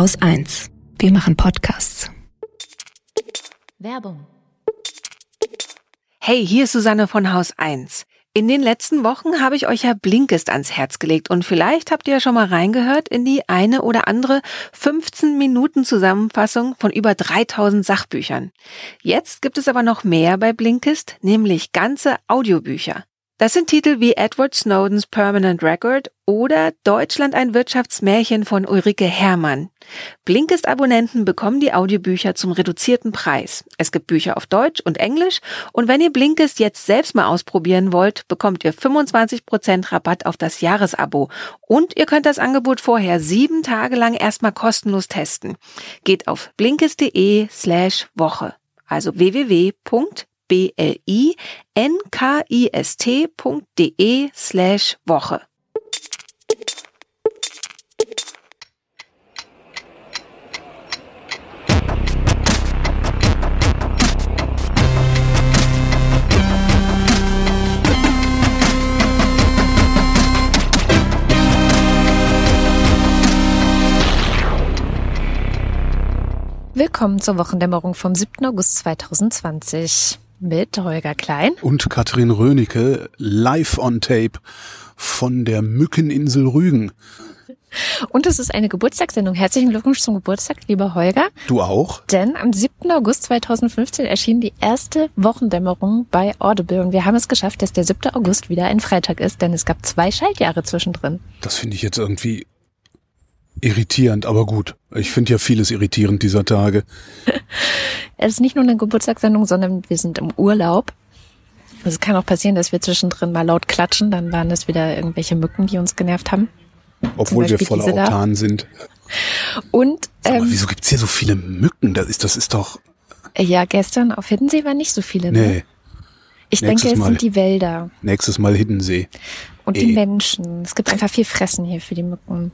Haus 1. Wir machen Podcasts. Werbung. Hey, hier ist Susanne von Haus 1. In den letzten Wochen habe ich euch ja Blinkist ans Herz gelegt und vielleicht habt ihr ja schon mal reingehört in die eine oder andere 15 Minuten Zusammenfassung von über 3000 Sachbüchern. Jetzt gibt es aber noch mehr bei Blinkist, nämlich ganze Audiobücher. Das sind Titel wie Edward Snowdens Permanent Record oder Deutschland ein Wirtschaftsmärchen von Ulrike Herrmann. Blinkist-Abonnenten bekommen die Audiobücher zum reduzierten Preis. Es gibt Bücher auf Deutsch und Englisch und wenn ihr Blinkist jetzt selbst mal ausprobieren wollt, bekommt ihr 25% Rabatt auf das Jahresabo und ihr könnt das Angebot vorher sieben Tage lang erstmal kostenlos testen. Geht auf blinkist.de slash Woche, also www blinkist.de slash Woche. Willkommen zur Wochendämmerung vom 7. August 2020 mit Holger Klein und Katrin Rönecke live on tape von der Mückeninsel Rügen. Und es ist eine Geburtstagssendung. Herzlichen Glückwunsch zum Geburtstag, lieber Holger. Du auch? Denn am 7. August 2015 erschien die erste Wochendämmerung bei Audible und wir haben es geschafft, dass der 7. August wieder ein Freitag ist, denn es gab zwei Schaltjahre zwischendrin. Das finde ich jetzt irgendwie irritierend, aber gut. Ich finde ja vieles irritierend dieser Tage. es ist nicht nur eine Geburtstagssendung, sondern wir sind im Urlaub. Also es kann auch passieren, dass wir zwischendrin mal laut klatschen, dann waren es wieder irgendwelche Mücken, die uns genervt haben. Obwohl wir voller Autan sind. Und ähm, mal, wieso gibt's hier so viele Mücken? Das ist, das ist doch. Ja, gestern auf Hiddensee waren nicht so viele. Ne? Nee. Ich Nächstes denke, es Mal. sind die Wälder. Nächstes Mal Hiddensee. Und die Menschen. Es gibt einfach viel Fressen hier für die Mücken.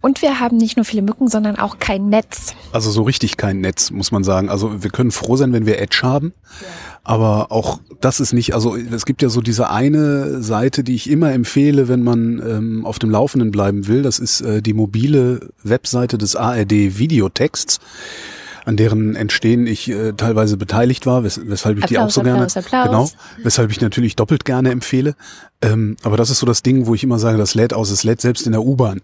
Und wir haben nicht nur viele Mücken, sondern auch kein Netz. Also so richtig kein Netz, muss man sagen. Also wir können froh sein, wenn wir Edge haben. Ja. Aber auch das ist nicht, also es gibt ja so diese eine Seite, die ich immer empfehle, wenn man ähm, auf dem Laufenden bleiben will. Das ist äh, die mobile Webseite des ARD Videotexts an deren Entstehen ich äh, teilweise beteiligt war, wes weshalb ich Applaus, die auch so Applaus, gerne, Applaus. genau, weshalb ich natürlich doppelt gerne empfehle. Ähm, aber das ist so das Ding, wo ich immer sage, das lädt aus, es lädt selbst in der U-Bahn.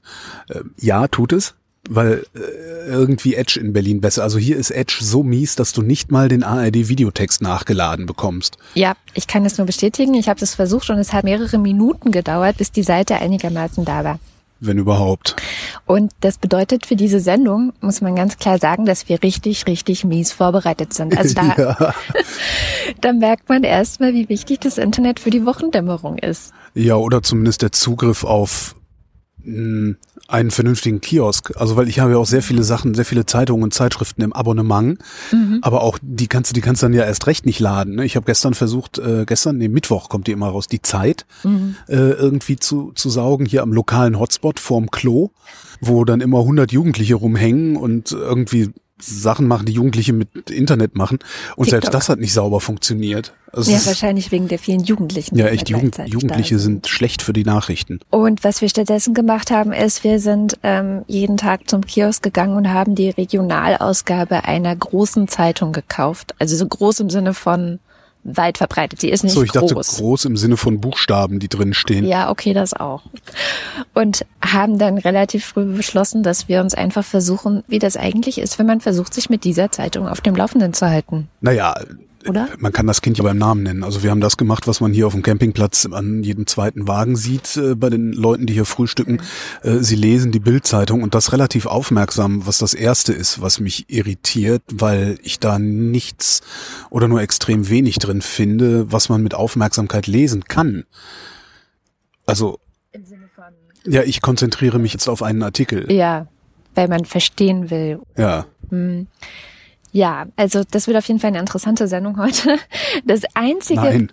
Äh, ja, tut es, weil äh, irgendwie Edge in Berlin besser. Also hier ist Edge so mies, dass du nicht mal den ARD-Videotext nachgeladen bekommst. Ja, ich kann es nur bestätigen. Ich habe das versucht und es hat mehrere Minuten gedauert, bis die Seite einigermaßen da war wenn überhaupt. Und das bedeutet für diese Sendung, muss man ganz klar sagen, dass wir richtig, richtig mies vorbereitet sind. Also da, ja. da merkt man erstmal, wie wichtig das Internet für die Wochendämmerung ist. Ja, oder zumindest der Zugriff auf einen vernünftigen Kiosk. Also weil ich habe ja auch sehr viele Sachen, sehr viele Zeitungen und Zeitschriften im Abonnement, mhm. aber auch die kannst du, die kannst du dann ja erst recht nicht laden. Ne? Ich habe gestern versucht, äh, gestern, nee, Mittwoch kommt die immer raus, die Zeit mhm. äh, irgendwie zu, zu saugen hier am lokalen Hotspot vorm Klo, wo dann immer 100 Jugendliche rumhängen und irgendwie Sachen machen, die Jugendliche mit Internet machen. Und TikTok. selbst das hat nicht sauber funktioniert. Also ja, wahrscheinlich wegen der vielen Jugendlichen. Ja, echt, Jugend, Jugendliche sind schlecht für die Nachrichten. Und was wir stattdessen gemacht haben, ist, wir sind ähm, jeden Tag zum Kiosk gegangen und haben die Regionalausgabe einer großen Zeitung gekauft. Also so groß im Sinne von weit verbreitet. Sie ist nicht so, ich groß. dachte groß im Sinne von Buchstaben, die drin stehen. Ja, okay, das auch. Und haben dann relativ früh beschlossen, dass wir uns einfach versuchen, wie das eigentlich ist, wenn man versucht, sich mit dieser Zeitung auf dem Laufenden zu halten. Naja, oder? Man kann das Kind ja beim Namen nennen. Also wir haben das gemacht, was man hier auf dem Campingplatz an jedem zweiten Wagen sieht äh, bei den Leuten, die hier frühstücken. Äh, sie lesen die Bildzeitung und das relativ aufmerksam, was das erste ist, was mich irritiert, weil ich da nichts oder nur extrem wenig drin finde, was man mit Aufmerksamkeit lesen kann. Also Im Sinne von ja, ich konzentriere mich jetzt auf einen Artikel. Ja, weil man verstehen will. Ja. Hm. Ja, also das wird auf jeden Fall eine interessante Sendung heute. Das einzige, Nein.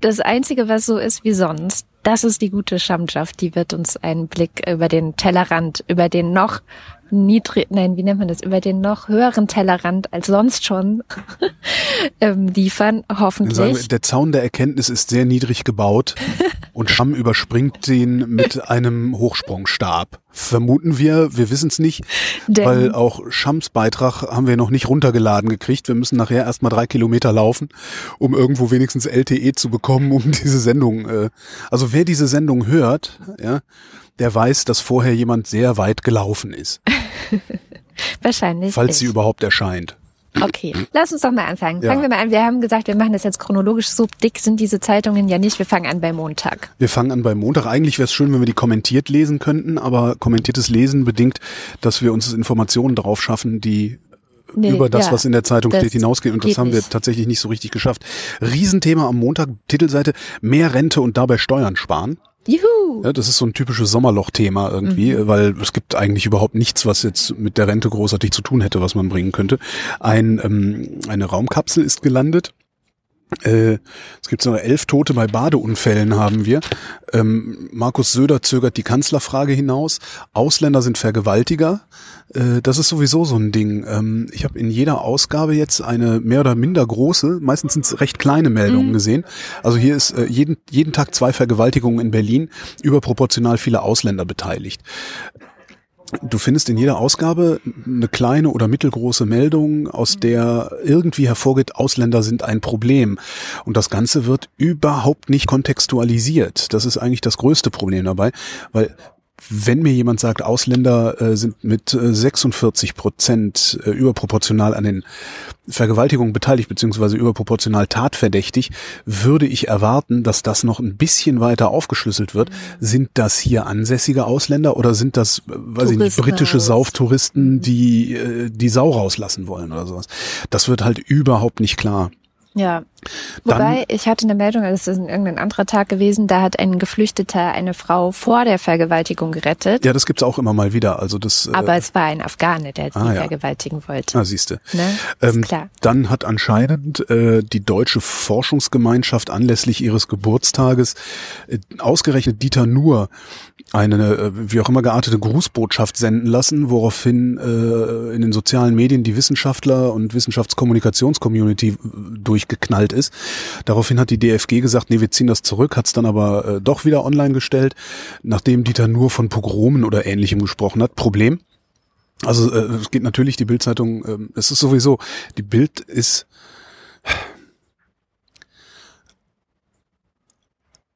das einzige, was so ist wie sonst, das ist die gute Schamschaft. Die wird uns einen Blick über den Tellerrand, über den noch niedrig, nein, wie nennt man das, über den noch höheren Tellerrand als sonst schon ähm, liefern, hoffentlich. Wir, der Zaun der Erkenntnis ist sehr niedrig gebaut und Scham überspringt ihn mit einem Hochsprungstab. Vermuten wir, wir wissen es nicht, Denn weil auch Schams Beitrag haben wir noch nicht runtergeladen gekriegt. Wir müssen nachher erstmal drei Kilometer laufen, um irgendwo wenigstens LTE zu bekommen, um diese Sendung, äh, also wer diese Sendung hört, ja, der weiß, dass vorher jemand sehr weit gelaufen ist. Wahrscheinlich. Falls ich. sie überhaupt erscheint. Okay, lass uns doch mal anfangen. Ja. Fangen wir mal an. Wir haben gesagt, wir machen das jetzt chronologisch. So dick sind diese Zeitungen ja nicht. Wir fangen an bei Montag. Wir fangen an bei Montag. Eigentlich wäre es schön, wenn wir die kommentiert lesen könnten, aber kommentiertes Lesen bedingt, dass wir uns Informationen darauf schaffen, die Nee, über das, ja, was in der Zeitung steht, hinausgehen. Und das haben wir tatsächlich nicht so richtig geschafft. Riesenthema am Montag, Titelseite, mehr Rente und dabei Steuern sparen. Juhu. Ja, das ist so ein typisches Sommerloch-Thema irgendwie, mhm. weil es gibt eigentlich überhaupt nichts, was jetzt mit der Rente großartig zu tun hätte, was man bringen könnte. Ein, ähm, eine Raumkapsel ist gelandet äh, es gibt so elf Tote bei Badeunfällen haben wir. Ähm, Markus Söder zögert die Kanzlerfrage hinaus. Ausländer sind Vergewaltiger. Äh, das ist sowieso so ein Ding. Ähm, ich habe in jeder Ausgabe jetzt eine mehr oder minder große, meistens sind es recht kleine Meldungen mhm. gesehen. Also hier ist äh, jeden, jeden Tag zwei Vergewaltigungen in Berlin, überproportional viele Ausländer beteiligt. Du findest in jeder Ausgabe eine kleine oder mittelgroße Meldung, aus der irgendwie hervorgeht, Ausländer sind ein Problem. Und das Ganze wird überhaupt nicht kontextualisiert. Das ist eigentlich das größte Problem dabei, weil wenn mir jemand sagt, Ausländer äh, sind mit äh, 46 Prozent äh, überproportional an den Vergewaltigungen beteiligt, beziehungsweise überproportional tatverdächtig, würde ich erwarten, dass das noch ein bisschen weiter aufgeschlüsselt wird. Sind das hier ansässige Ausländer oder sind das, äh, weiß ich nicht, britische Sauftouristen, die äh, die Sau rauslassen wollen oder sowas? Das wird halt überhaupt nicht klar. Ja. Wobei, Dann, ich hatte eine Meldung, das ist irgendein anderer Tag gewesen, da hat ein Geflüchteter eine Frau vor der Vergewaltigung gerettet. Ja, das gibt's auch immer mal wieder. Also das, äh, Aber äh, es war ein Afghane, der sie ah, ja. vergewaltigen wollte. Ah, siehste. Ne? Ähm, klar. Dann hat anscheinend äh, die deutsche Forschungsgemeinschaft anlässlich ihres Geburtstages äh, ausgerechnet Dieter Nuhr eine, äh, wie auch immer geartete Grußbotschaft senden lassen, woraufhin äh, in den sozialen Medien die Wissenschaftler und Wissenschaftskommunikationscommunity äh, durchgeknallt ist. Daraufhin hat die DFG gesagt, nee, wir ziehen das zurück, hat es dann aber äh, doch wieder online gestellt, nachdem Dieter nur von Pogromen oder ähnlichem gesprochen hat. Problem? Also äh, es geht natürlich die Bildzeitung, äh, es ist sowieso, die Bild ist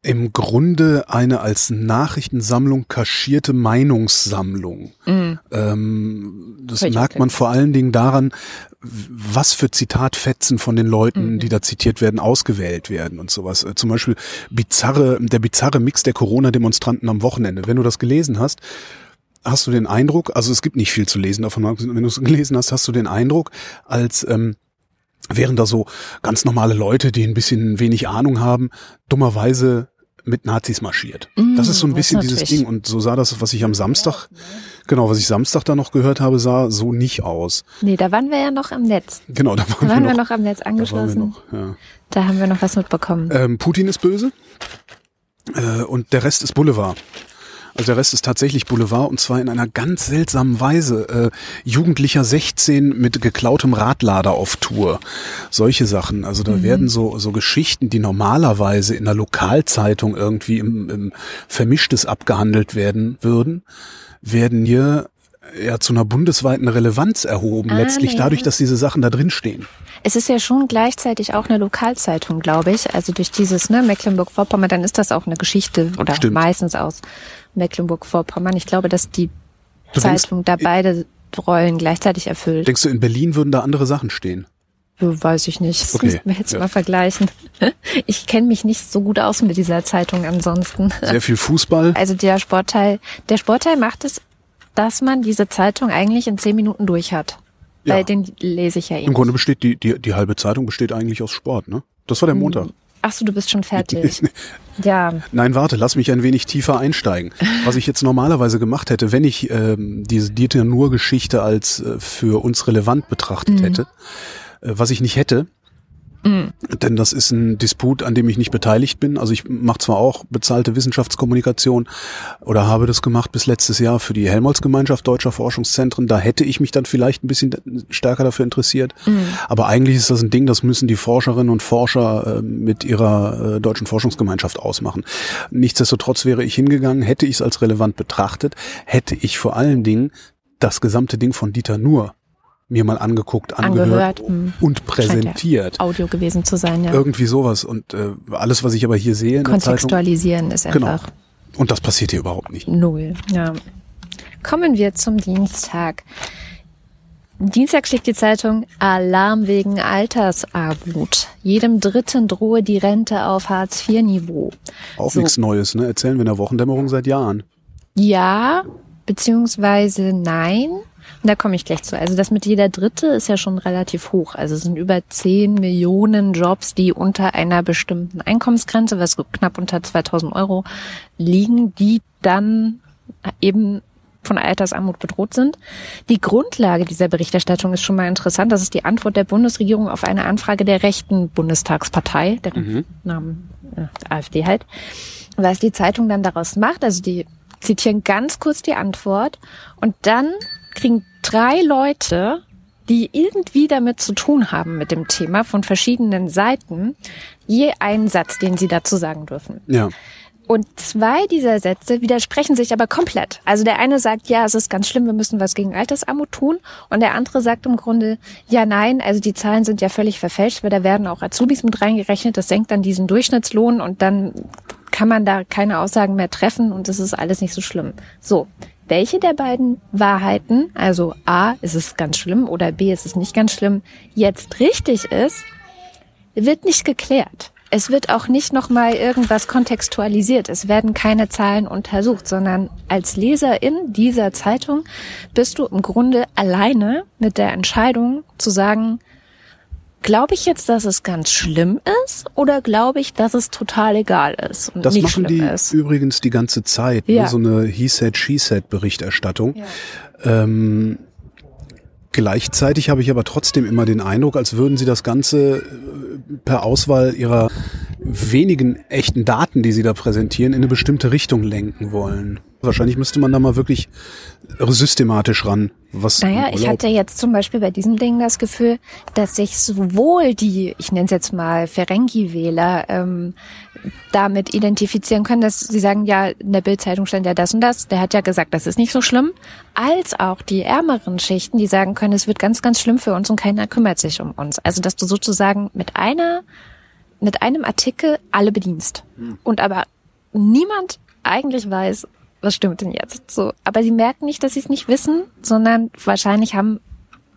im Grunde eine als Nachrichtensammlung kaschierte Meinungssammlung. Mhm. Ähm, das Richtig merkt man vor allen Dingen daran, was für Zitatfetzen von den Leuten, mhm. die da zitiert werden, ausgewählt werden und sowas. Äh, zum Beispiel bizarre, der bizarre Mix der Corona-Demonstranten am Wochenende. Wenn du das gelesen hast, hast du den Eindruck, also es gibt nicht viel zu lesen davon, wenn du es gelesen hast, hast du den Eindruck, als ähm, wären da so ganz normale Leute, die ein bisschen wenig Ahnung haben, dummerweise mit Nazis marschiert. Mm, das ist so ein bisschen dieses Ding. Und so sah das, was ich am Samstag, genau, was ich Samstag da noch gehört habe, sah so nicht aus. Nee, da waren wir ja noch am Netz. Genau, da waren, da waren wir, noch, wir, noch, am Netz angeschlossen. Da, noch, ja. da haben wir noch was mitbekommen. Ähm, Putin ist böse äh, und der Rest ist Boulevard. Also der Rest ist tatsächlich Boulevard und zwar in einer ganz seltsamen Weise. Äh, Jugendlicher 16 mit geklautem Radlader auf Tour. Solche Sachen. Also da mhm. werden so, so Geschichten, die normalerweise in der Lokalzeitung irgendwie im, im Vermischtes abgehandelt werden würden, werden hier ja zu einer bundesweiten Relevanz erhoben, ah, letztlich nee. dadurch, dass diese Sachen da drin stehen. Es ist ja schon gleichzeitig auch eine Lokalzeitung, glaube ich. Also durch dieses ne, Mecklenburg-Vorpommern, dann ist das auch eine Geschichte oder Stimmt. meistens aus Mecklenburg-Vorpommern. Ich glaube, dass die du Zeitung denkst, da beide Rollen gleichzeitig erfüllt. Denkst du, in Berlin würden da andere Sachen stehen? Weiß ich nicht. Das okay. müssen wir jetzt ja. mal vergleichen. Ich kenne mich nicht so gut aus mit dieser Zeitung ansonsten. Sehr viel Fußball. Also der Sportteil, der Sportteil macht es, dass man diese Zeitung eigentlich in zehn Minuten durch hat. Ja. Weil den lese ich ja eh. Im Grunde besteht die, die, die halbe Zeitung besteht eigentlich aus Sport, ne? Das war der hm. Montag. Ach so, du bist schon fertig. ja. Nein, warte, lass mich ein wenig tiefer einsteigen. Was ich jetzt normalerweise gemacht hätte, wenn ich ähm, diese Dieter Nur-Geschichte als äh, für uns relevant betrachtet mhm. hätte, äh, was ich nicht hätte, Mhm. Denn das ist ein Disput, an dem ich nicht beteiligt bin. Also ich mache zwar auch bezahlte Wissenschaftskommunikation oder habe das gemacht bis letztes Jahr für die Helmholtz-Gemeinschaft deutscher Forschungszentren. Da hätte ich mich dann vielleicht ein bisschen stärker dafür interessiert. Mhm. Aber eigentlich ist das ein Ding, das müssen die Forscherinnen und Forscher äh, mit ihrer äh, deutschen Forschungsgemeinschaft ausmachen. Nichtsdestotrotz wäre ich hingegangen, hätte ich es als relevant betrachtet, hätte ich vor allen Dingen das gesamte Ding von Dieter Nuhr mir mal angeguckt, angehört, angehört hm. und präsentiert. Ja Audio gewesen zu sein, ja. Irgendwie sowas. Und äh, alles, was ich aber hier sehe. Kontextualisieren ist genau. einfach. Genau. Und das passiert hier überhaupt nicht. Null, ja. Kommen wir zum Dienstag. Dienstag schlägt die Zeitung Alarm wegen Altersarmut. Jedem Dritten drohe die Rente auf Hartz-IV-Niveau. Auch so. nichts Neues, ne? Erzählen wir in der Wochendämmerung seit Jahren. Ja, beziehungsweise nein. Da komme ich gleich zu. Also das mit jeder Dritte ist ja schon relativ hoch. Also es sind über 10 Millionen Jobs, die unter einer bestimmten Einkommensgrenze, was knapp unter 2000 Euro liegen, die dann eben von Altersarmut bedroht sind. Die Grundlage dieser Berichterstattung ist schon mal interessant. Das ist die Antwort der Bundesregierung auf eine Anfrage der rechten Bundestagspartei, der mhm. Namen äh, AfD halt. Was die Zeitung dann daraus macht, also die zitieren ganz kurz die Antwort und dann kriegen drei Leute, die irgendwie damit zu tun haben mit dem Thema von verschiedenen Seiten, je einen Satz, den sie dazu sagen dürfen. Ja. Und zwei dieser Sätze widersprechen sich aber komplett. Also der eine sagt, ja, es ist ganz schlimm, wir müssen was gegen Altersarmut tun. Und der andere sagt im Grunde, ja, nein, also die Zahlen sind ja völlig verfälscht, weil da werden auch Azubis mit reingerechnet. Das senkt dann diesen Durchschnittslohn und dann kann man da keine Aussagen mehr treffen und es ist alles nicht so schlimm. So welche der beiden Wahrheiten, also A, ist es ganz schlimm oder B, ist es nicht ganz schlimm, jetzt richtig ist, wird nicht geklärt. Es wird auch nicht nochmal irgendwas kontextualisiert. Es werden keine Zahlen untersucht, sondern als Leserin dieser Zeitung bist du im Grunde alleine mit der Entscheidung zu sagen, Glaube ich jetzt, dass es ganz schlimm ist oder glaube ich, dass es total egal ist und das nicht machen schlimm die ist? übrigens die ganze Zeit, ne? Ja. ne? so eine He said, she said Berichterstattung. Ja. Ähm, gleichzeitig habe ich aber trotzdem immer den Eindruck, als würden sie das Ganze äh, per Auswahl ihrer wenigen echten Daten, die sie da präsentieren, in eine bestimmte Richtung lenken wollen. Wahrscheinlich müsste man da mal wirklich systematisch ran. Was naja, ich hatte jetzt zum Beispiel bei diesem Ding das Gefühl, dass sich sowohl die, ich nenne es jetzt mal Ferengi-Wähler, ähm, damit identifizieren können, dass sie sagen, ja, in der Bildzeitung stand ja das und das, der hat ja gesagt, das ist nicht so schlimm, als auch die ärmeren Schichten, die sagen können, es wird ganz, ganz schlimm für uns und keiner kümmert sich um uns. Also, dass du sozusagen mit einer, mit einem Artikel alle bedienst. Hm. Und aber niemand eigentlich weiß, was stimmt denn jetzt? So, aber sie merken nicht, dass sie es nicht wissen, sondern wahrscheinlich haben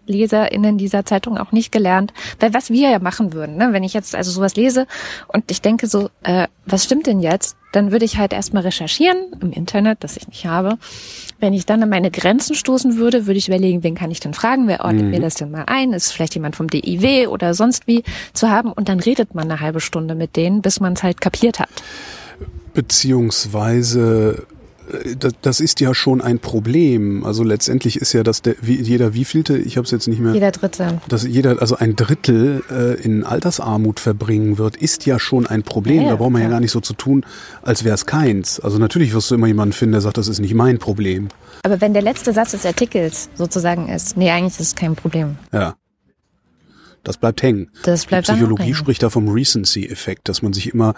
LeserInnen dieser Zeitung auch nicht gelernt, weil was wir ja machen würden, ne? wenn ich jetzt also sowas lese und ich denke so, äh, was stimmt denn jetzt? Dann würde ich halt erstmal recherchieren im Internet, das ich nicht habe. Wenn ich dann an meine Grenzen stoßen würde, würde ich überlegen, wen kann ich denn fragen, wer ordnet mhm. mir das denn mal ein? Ist vielleicht jemand vom DIW oder sonst wie zu haben? Und dann redet man eine halbe Stunde mit denen, bis man es halt kapiert hat. Beziehungsweise das, das ist ja schon ein Problem. Also letztendlich ist ja das der, wie, jeder wievielte, ich habe es jetzt nicht mehr. Jeder Dritte. Dass jeder, also ein Drittel äh, in Altersarmut verbringen wird, ist ja schon ein Problem. Ja, da braucht man ja. ja gar nicht so zu tun, als wäre es keins. Also natürlich wirst du immer jemanden finden, der sagt, das ist nicht mein Problem. Aber wenn der letzte Satz des Artikels sozusagen ist, nee, eigentlich ist es kein Problem. Ja. Das bleibt hängen. Das bleibt die Psychologie spricht da vom Recency-Effekt, dass man sich immer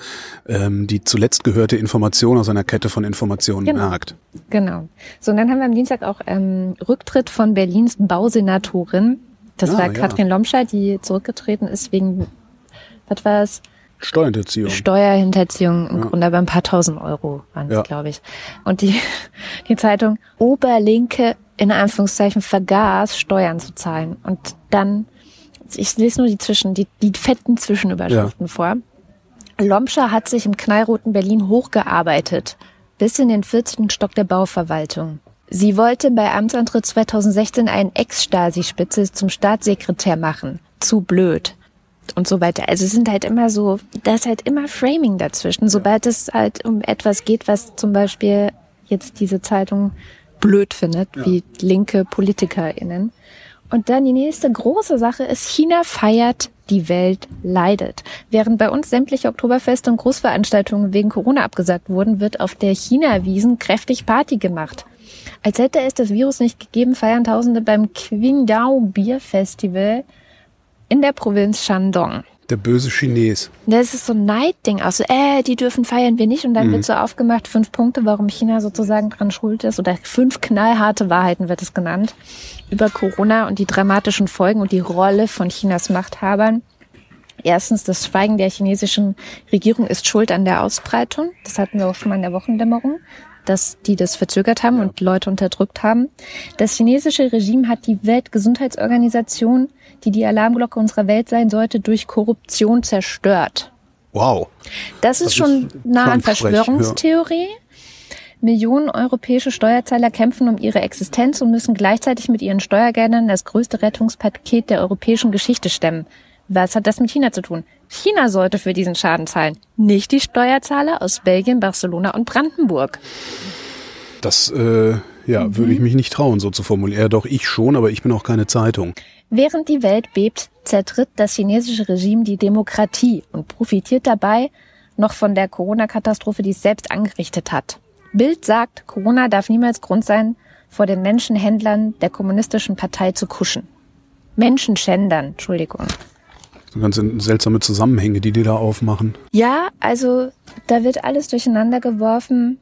ähm, die zuletzt gehörte Information aus einer Kette von Informationen genau. merkt. Genau. So, und dann haben wir am Dienstag auch ähm, Rücktritt von Berlins Bausenatorin. Das ah, war Katrin ja. Lomscher, die zurückgetreten ist wegen, was war es? Steuerhinterziehung. Steuerhinterziehung im ja. Grunde aber ein paar tausend Euro waren es, ja. glaube ich. Und die, die Zeitung Oberlinke in Anführungszeichen vergaß, Steuern zu zahlen. Und dann ich lese nur die zwischen, die, die fetten Zwischenüberschriften ja. vor. Lomscher hat sich im knallroten Berlin hochgearbeitet, bis in den 14. Stock der Bauverwaltung. Sie wollte bei Amtsantritt 2016 einen Ex-Stasi-Spitze zum Staatssekretär machen. Zu blöd. Und so weiter. Also es sind halt immer so, da ist halt immer Framing dazwischen. Sobald es halt um etwas geht, was zum Beispiel jetzt diese Zeitung blöd findet, ja. wie linke PolitikerInnen. Und dann die nächste große Sache ist, China feiert, die Welt leidet. Während bei uns sämtliche Oktoberfeste und Großveranstaltungen wegen Corona abgesagt wurden, wird auf der China-Wiesen kräftig Party gemacht. Als hätte es das Virus nicht gegeben, feiern Tausende beim Qingdao Bier Festival in der Provinz Shandong. Der böse Chines. Das ist so ein Neidding auch so, äh, die dürfen feiern wir nicht. Und dann Mhm. wird so aufgemacht, fünf Punkte, warum China sozusagen dran schuld ist. Oder fünf knallharte Wahrheiten wird es genannt. Über Corona und die dramatischen Folgen und die Rolle von Chinas Machthabern. Erstens, das Schweigen der chinesischen Regierung ist schuld an der Ausbreitung. Das hatten wir auch schon mal in der Wochendämmerung, dass die das verzögert haben und Leute unterdrückt haben. Das chinesische Regime hat die Weltgesundheitsorganisation, die die Alarmglocke unserer Welt sein sollte, durch Korruption zerstört. Wow. Das ist Das schon ist nah an Verschwörungstheorie. Millionen europäische Steuerzahler kämpfen um ihre Existenz und müssen gleichzeitig mit ihren Steuergeldern das größte Rettungspaket der europäischen Geschichte stemmen. Was hat das mit China zu tun? China sollte für diesen Schaden zahlen, nicht die Steuerzahler aus Belgien, Barcelona und Brandenburg. Das äh, ja, Mhm. würde ich mich nicht trauen, so zu formulieren. Ja, doch, ich schon, aber ich bin auch keine Zeitung. Während die Welt bebt, zertritt das chinesische Regime die Demokratie und profitiert dabei noch von der Corona-Katastrophe, die es selbst angerichtet hat. Bild sagt, Corona darf niemals Grund sein, vor den Menschenhändlern der kommunistischen Partei zu kuschen. Menschenschändern, Entschuldigung. So ganz seltsame Zusammenhänge, die die da aufmachen. Ja, also da wird alles durcheinander geworfen.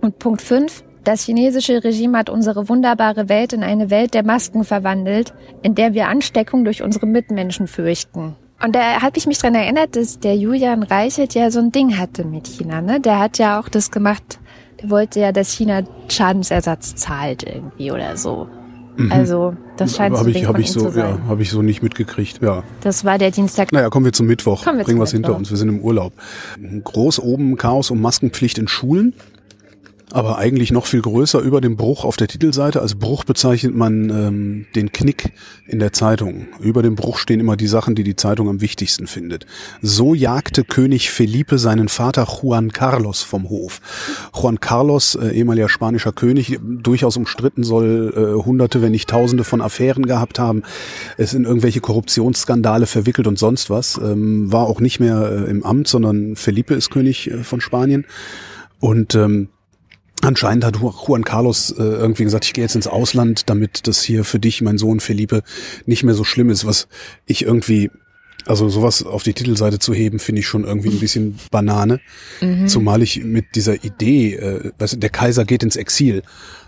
Und Punkt 5. Das chinesische Regime hat unsere wunderbare Welt in eine Welt der Masken verwandelt, in der wir Ansteckung durch unsere Mitmenschen fürchten. Und da habe ich mich dran erinnert, dass der Julian Reichelt ja so ein Ding hatte mit China. Ne? Der hat ja auch das gemacht, der wollte ja, dass China Schadensersatz zahlt irgendwie oder so. Also das scheint ein ich, hab ich so, zu sein. ja, habe ich so nicht mitgekriegt. Ja. Das war der Dienstag. Naja, kommen wir zum Mittwoch. Kommen wir Bringen wir es hinter uns. Wir sind im Urlaub. Groß oben Chaos um Maskenpflicht in Schulen. Aber eigentlich noch viel größer über dem Bruch auf der Titelseite. Als Bruch bezeichnet man ähm, den Knick in der Zeitung. Über dem Bruch stehen immer die Sachen, die die Zeitung am wichtigsten findet. So jagte König Felipe seinen Vater Juan Carlos vom Hof. Juan Carlos, äh, ehemaliger spanischer König, durchaus umstritten, soll äh, hunderte, wenn nicht tausende von Affären gehabt haben, ist in irgendwelche Korruptionsskandale verwickelt und sonst was. Ähm, war auch nicht mehr äh, im Amt, sondern Felipe ist König äh, von Spanien. Und ähm, Anscheinend hat Juan Carlos äh, irgendwie gesagt, ich gehe jetzt ins Ausland, damit das hier für dich, mein Sohn Felipe, nicht mehr so schlimm ist, was ich irgendwie, also sowas auf die Titelseite zu heben, finde ich schon irgendwie ein bisschen Banane. Zumal ich mit dieser Idee, äh, weißt der Kaiser geht ins Exil.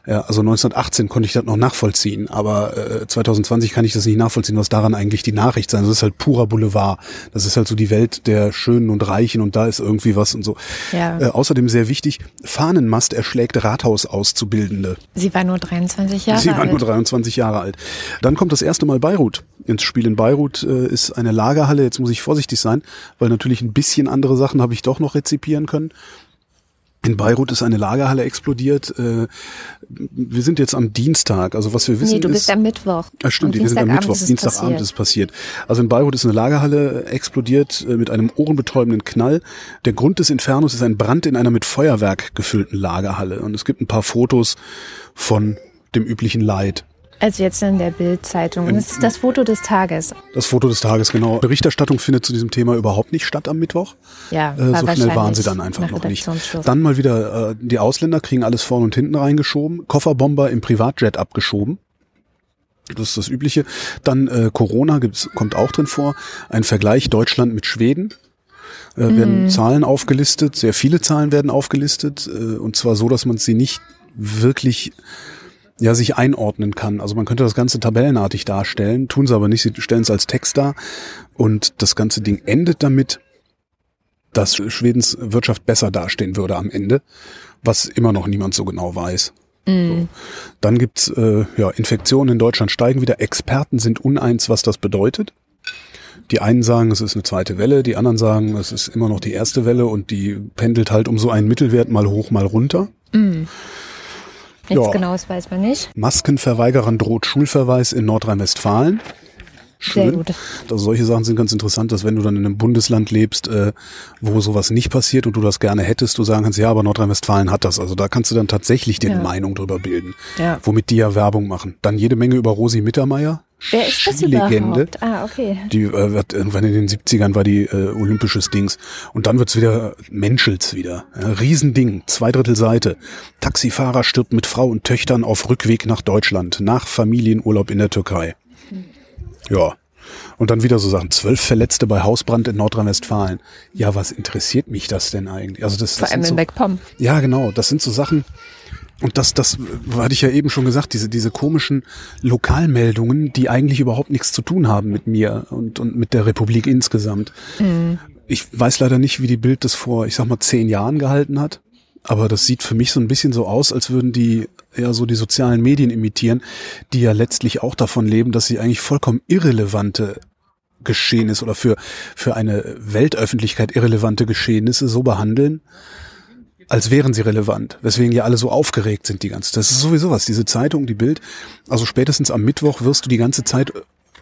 Ja, also 1918 konnte ich das noch nachvollziehen, aber äh, 2020 kann ich das nicht nachvollziehen, was daran eigentlich die Nachricht sein. Das ist halt purer Boulevard. Das ist halt so die Welt der Schönen und Reichen und da ist irgendwie was und so. Ja. Äh, außerdem sehr wichtig, Fahnenmast erschlägt Rathausauszubildende. Sie war nur 23 Jahre Sie war alt. nur 23 Jahre alt. Dann kommt das erste Mal Beirut ins Spiel. In Beirut äh, ist eine Lagerhalle. Jetzt muss ich vorsichtig sein, weil natürlich ein bisschen andere Sachen habe ich doch noch rezipieren können. In Beirut ist eine Lagerhalle explodiert. Äh, wir sind jetzt am Dienstag. Also was wir wissen Nee, du bist ist, am Mittwoch. Ah, stimmt, wir sind am Mittwoch, ist Dienstagabend ist es passiert. Also in Beirut ist eine Lagerhalle explodiert äh, mit einem ohrenbetäubenden Knall. Der Grund des Infernos ist ein Brand in einer mit Feuerwerk gefüllten Lagerhalle. Und es gibt ein paar Fotos von dem üblichen Leid. Also jetzt in der Bild-Zeitung. Das ist das Foto des Tages. Das Foto des Tages, genau. Berichterstattung findet zu diesem Thema überhaupt nicht statt am Mittwoch. Ja, Äh, so schnell waren sie dann einfach noch nicht. Dann mal wieder, äh, die Ausländer kriegen alles vorne und hinten reingeschoben. Kofferbomber im Privatjet abgeschoben. Das ist das Übliche. Dann äh, Corona gibt's, kommt auch drin vor. Ein Vergleich Deutschland mit Schweden. Äh, werden Zahlen aufgelistet, sehr viele Zahlen werden aufgelistet. Äh, und zwar so, dass man sie nicht wirklich ja, sich einordnen kann. Also man könnte das Ganze tabellenartig darstellen, tun sie aber nicht, sie stellen es als Text dar. Und das ganze Ding endet damit, dass Schwedens Wirtschaft besser dastehen würde am Ende, was immer noch niemand so genau weiß. So. Dann gibt's äh, ja, Infektionen in Deutschland steigen wieder. Experten sind uneins, was das bedeutet. Die einen sagen, es ist eine zweite Welle, die anderen sagen, es ist immer noch die erste Welle und die pendelt halt um so einen Mittelwert mal hoch, mal runter. Nichts ja. Genaues weiß man nicht. Maskenverweigerern droht Schulverweis in Nordrhein-Westfalen. Sehr Schön. gut. Also solche Sachen sind ganz interessant, dass wenn du dann in einem Bundesland lebst, äh, wo sowas nicht passiert und du das gerne hättest, du sagen kannst, ja, aber Nordrhein-Westfalen hat das. Also da kannst du dann tatsächlich dir eine Ja. Meinung drüber bilden, Ja. womit die ja Werbung machen. Dann jede Menge über Rosi Mittermeier. Wer ist das Skilegende. überhaupt? Ah, okay. Die äh, wird irgendwann in den 70ern war die äh, olympisches Dings. Und dann wird's wieder Menschels wieder. Ja, Riesending, zwei Drittel Seite. Taxifahrer stirbt mit Frau und Töchtern auf Rückweg nach Deutschland, nach Familienurlaub in der Türkei. Ja. Und dann wieder so Sachen. Zwölf Verletzte bei Hausbrand in Nordrhein-Westfalen. Ja, was interessiert mich das denn eigentlich? Also das, Vor das allem in so, MacPom. ja, genau. Das sind so Sachen. Und das, das hatte ich ja eben schon gesagt, diese, diese komischen Lokalmeldungen, die eigentlich überhaupt nichts zu tun haben mit mir und, und mit der Republik insgesamt. Ich weiß leider nicht, wie die Bild das vor, ich sag mal, zehn Jahren gehalten hat. Aber das sieht für mich so ein bisschen so aus, als würden die eher so die sozialen Medien imitieren, die ja letztlich auch davon leben, dass sie eigentlich vollkommen irrelevante Geschehnisse oder für, für eine Weltöffentlichkeit irrelevante Geschehnisse so behandeln, als wären sie relevant, weswegen ja alle so aufgeregt sind die ganze Zeit. Das ist sowieso was, diese Zeitung, die Bild, also spätestens am Mittwoch wirst du die ganze Zeit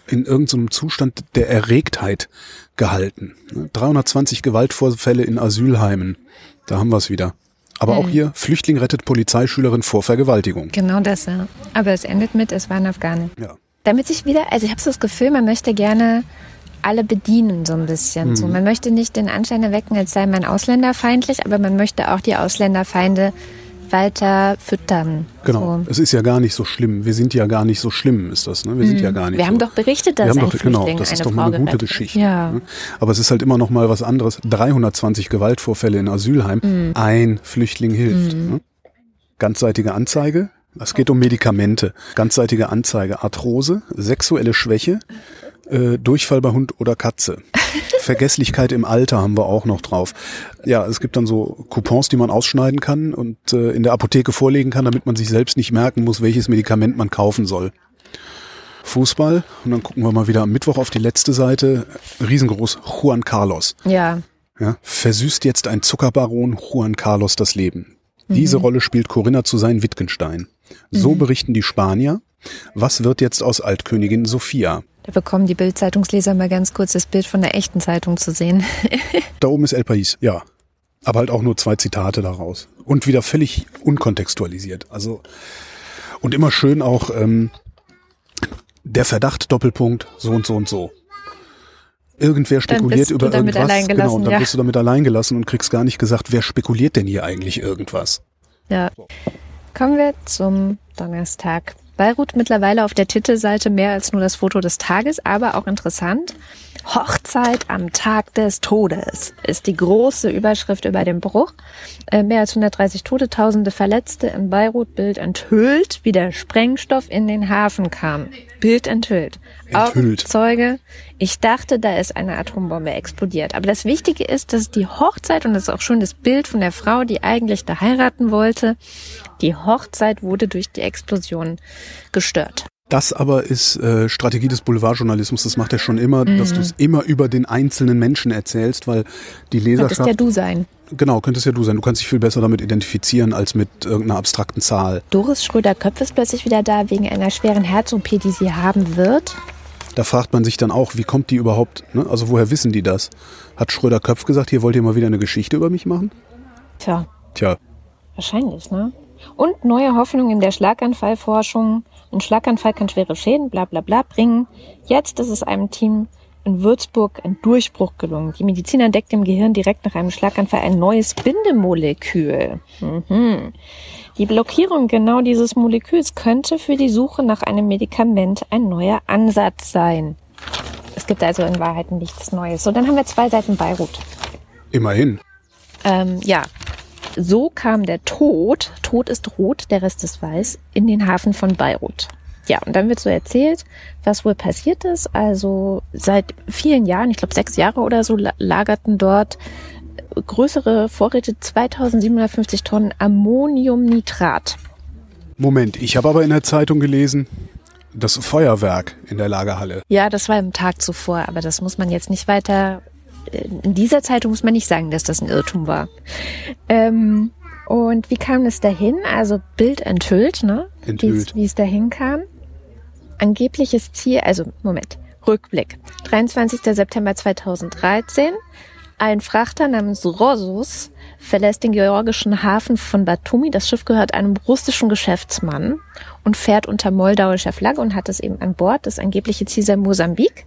in irgendeinem Zustand der Erregtheit gehalten. Ne? 320 Gewaltvorfälle in Asylheimen, da haben wir es wieder. Aber auch hier, Flüchtling rettet Polizeischülerin vor Vergewaltigung. Genau das, ja. Aber es endet mit, es waren Afghanen. Ja. Damit sich wieder, also ich habe so das Gefühl, man möchte gerne alle bedienen so ein bisschen. Mhm. So, man möchte nicht den Anschein erwecken, als sei man ausländerfeindlich, aber man möchte auch die Ausländerfeinde weiter füttern. Genau. So. Es ist ja gar nicht so schlimm. Wir sind ja gar nicht so schlimm, ist das. Ne? Wir sind ja gar nicht Wir so. haben doch berichtet, dass Wir haben ein doch, genau, Flüchtling das eine ist doch Frau mal eine gute. Geschichte. Ja. ne? Aber es ist halt immer noch mal was anderes. 320 Gewaltvorfälle in Asylheim. Mhm. Ein Flüchtling hilft. Ne? Ganzseitige Anzeige. Es geht um Medikamente. Ganzseitige Anzeige. Arthrose, sexuelle Schwäche, äh, Durchfall bei Hund oder Katze. Vergesslichkeit im Alter haben wir auch noch drauf. Ja, es gibt dann so Coupons, die man ausschneiden kann und äh, in der Apotheke vorlegen kann, damit man sich selbst nicht merken muss, welches Medikament man kaufen soll. Fußball und dann gucken wir mal wieder am Mittwoch auf die letzte Seite. Riesengroß Juan Carlos. Ja. Ja, versüßt jetzt ein Zuckerbaron Juan Carlos das Leben. Diese Rolle spielt Corinna zu sein Wittgenstein. So berichten die Spanier. Was wird jetzt aus Altkönigin Sophia? Da bekommen die Bild-Zeitungsleser mal ganz kurz das Bild von der echten Zeitung zu sehen. Da oben ist El País, ja. Aber halt auch nur zwei Zitate daraus. Und wieder völlig unkontextualisiert. Also, und immer schön auch, ähm, der Verdacht, Doppelpunkt, so und so und so. Irgendwer spekuliert bist du über damit irgendwas. genau, und dann ja. bist du damit allein gelassen und kriegst gar nicht gesagt, wer spekuliert denn hier eigentlich irgendwas. Ja. Kommen wir zum Donnerstag. Beirut mittlerweile auf der Titelseite mehr als nur das Foto des Tages, aber auch interessant. Hochzeit am Tag des Todes ist die große Überschrift über den Bruch. Äh, mehr als 130 Tote, Tausende Verletzte in Beirut. Bild enthüllt, wie der Sprengstoff in den Hafen kam. Bild enthüllt. Enthüllt. Zeuge, ich dachte, da ist eine Atombombe explodiert. Aber das Wichtige ist, dass die Hochzeit, und das ist auch schon das Bild von der Frau, die eigentlich da heiraten wollte, die Hochzeit wurde durch die Explosion gestört. Das aber ist äh, Strategie des Boulevardjournalismus. Das macht er schon immer, dass du es immer über den einzelnen Menschen erzählst, weil die Leserschaft ja du sein. Genau, könnte es ja du sein. Du kannst dich viel besser damit identifizieren als mit irgendeiner abstrakten Zahl. Doris Schröder-Köpf ist plötzlich wieder da wegen einer schweren Herz-OP, die sie haben wird. Da fragt man sich dann auch, wie kommt die überhaupt, ne? also woher wissen die das? Hat Schröder-Köpf gesagt, hier wollt ihr mal wieder eine Geschichte über mich machen? Tja, Tja, wahrscheinlich, ne? Und neue Hoffnung in der Schlaganfallforschung. Ein Schlaganfall kann schwere Schäden, bla bla bla, bringen. Jetzt ist es einem Team in Würzburg ein Durchbruch gelungen. Die Mediziner entdeckt im Gehirn direkt nach einem Schlaganfall ein neues Bindemolekül. Mhm. Die Blockierung genau dieses Moleküls könnte für die Suche nach einem Medikament ein neuer Ansatz sein. Es gibt also in Wahrheit nichts Neues. So, dann haben wir zwei Seiten Beirut. immerhin. Ähm, ja, so kam der Tod, Tod ist rot, der Rest ist weiß, in den Hafen von Beirut. Ja, und dann wird so erzählt, was wohl passiert ist. Also seit vielen Jahren, ich glaube sechs Jahre oder so, la- lagerten dort größere Vorräte, 2750 Tonnen Ammoniumnitrat. Moment, ich habe aber in der Zeitung gelesen, das Feuerwerk in der Lagerhalle. Ja, das war im Tag zuvor, aber das muss man jetzt nicht weiter. In dieser Zeitung muss man nicht sagen, dass das ein Irrtum war. Ähm, und wie kam es dahin? Also Bild enthüllt, ne? Enthüllt. Wie es dahin kam. Angebliches Ziel, also Moment, Rückblick. 23. September 2013. Ein Frachter namens Rosus verlässt den georgischen Hafen von Batumi. Das Schiff gehört einem russischen Geschäftsmann und fährt unter moldauischer Flagge und hat es eben an Bord. Das angebliche Ziel sei Mosambik.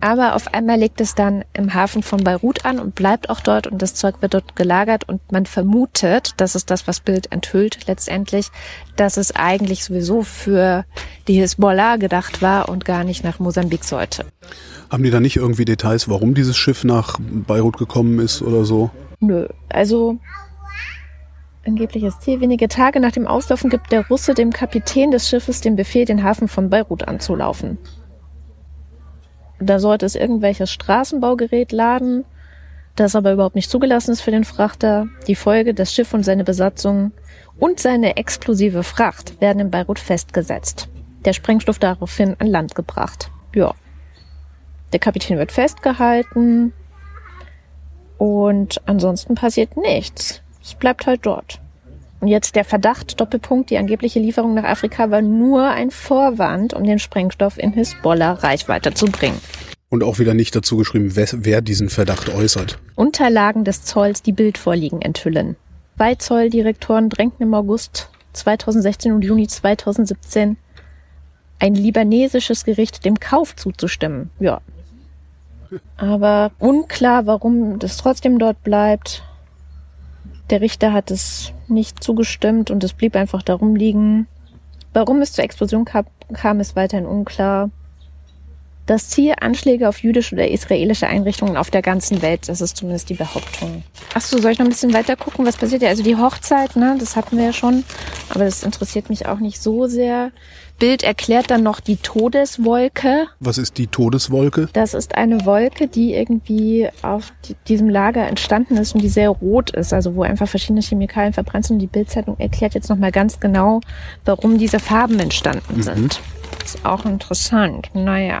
Aber auf einmal legt es dann im Hafen von Beirut an und bleibt auch dort und das Zeug wird dort gelagert und man vermutet, das ist das, was Bild enthüllt letztendlich, dass es eigentlich sowieso für die Hisbollah gedacht war und gar nicht nach Mosambik sollte. Haben die da nicht irgendwie Details, warum dieses Schiff nach Beirut gekommen ist oder so? Nö, also angebliches Ziel. Wenige Tage nach dem Auslaufen gibt der Russe dem Kapitän des Schiffes den Befehl, den Hafen von Beirut anzulaufen. Da sollte es irgendwelches Straßenbaugerät laden, das aber überhaupt nicht zugelassen ist für den Frachter. Die Folge, das Schiff und seine Besatzung und seine explosive Fracht werden in Beirut festgesetzt. Der Sprengstoff daraufhin an Land gebracht. Ja. Der Kapitän wird festgehalten und ansonsten passiert nichts. Es bleibt halt dort. Und jetzt der Verdacht, Doppelpunkt, die angebliche Lieferung nach Afrika war nur ein Vorwand, um den Sprengstoff in Hisbollah Reichweite zu bringen. Und auch wieder nicht dazu geschrieben, wer, wer diesen Verdacht äußert. Unterlagen des Zolls, die Bildvorliegen enthüllen. Zwei Zolldirektoren drängten im August 2016 und Juni 2017 ein libanesisches Gericht dem Kauf zuzustimmen. Ja. Aber unklar, warum das trotzdem dort bleibt. Der Richter hat es nicht zugestimmt und es blieb einfach darum liegen. Warum es zur Explosion kam, kam ist weiterhin unklar. Das Ziel Anschläge auf jüdische oder israelische Einrichtungen auf der ganzen Welt, das ist zumindest die Behauptung. Achso, soll ich noch ein bisschen weiter gucken, was passiert? Ja, also die Hochzeit, ne, das hatten wir ja schon, aber das interessiert mich auch nicht so sehr. Bild erklärt dann noch die Todeswolke. Was ist die Todeswolke? Das ist eine Wolke, die irgendwie auf diesem Lager entstanden ist und die sehr rot ist, also wo einfach verschiedene Chemikalien verbrannt sind. Und die Bildzeitung erklärt jetzt nochmal ganz genau, warum diese Farben entstanden mhm. sind. Das ist auch interessant. Naja.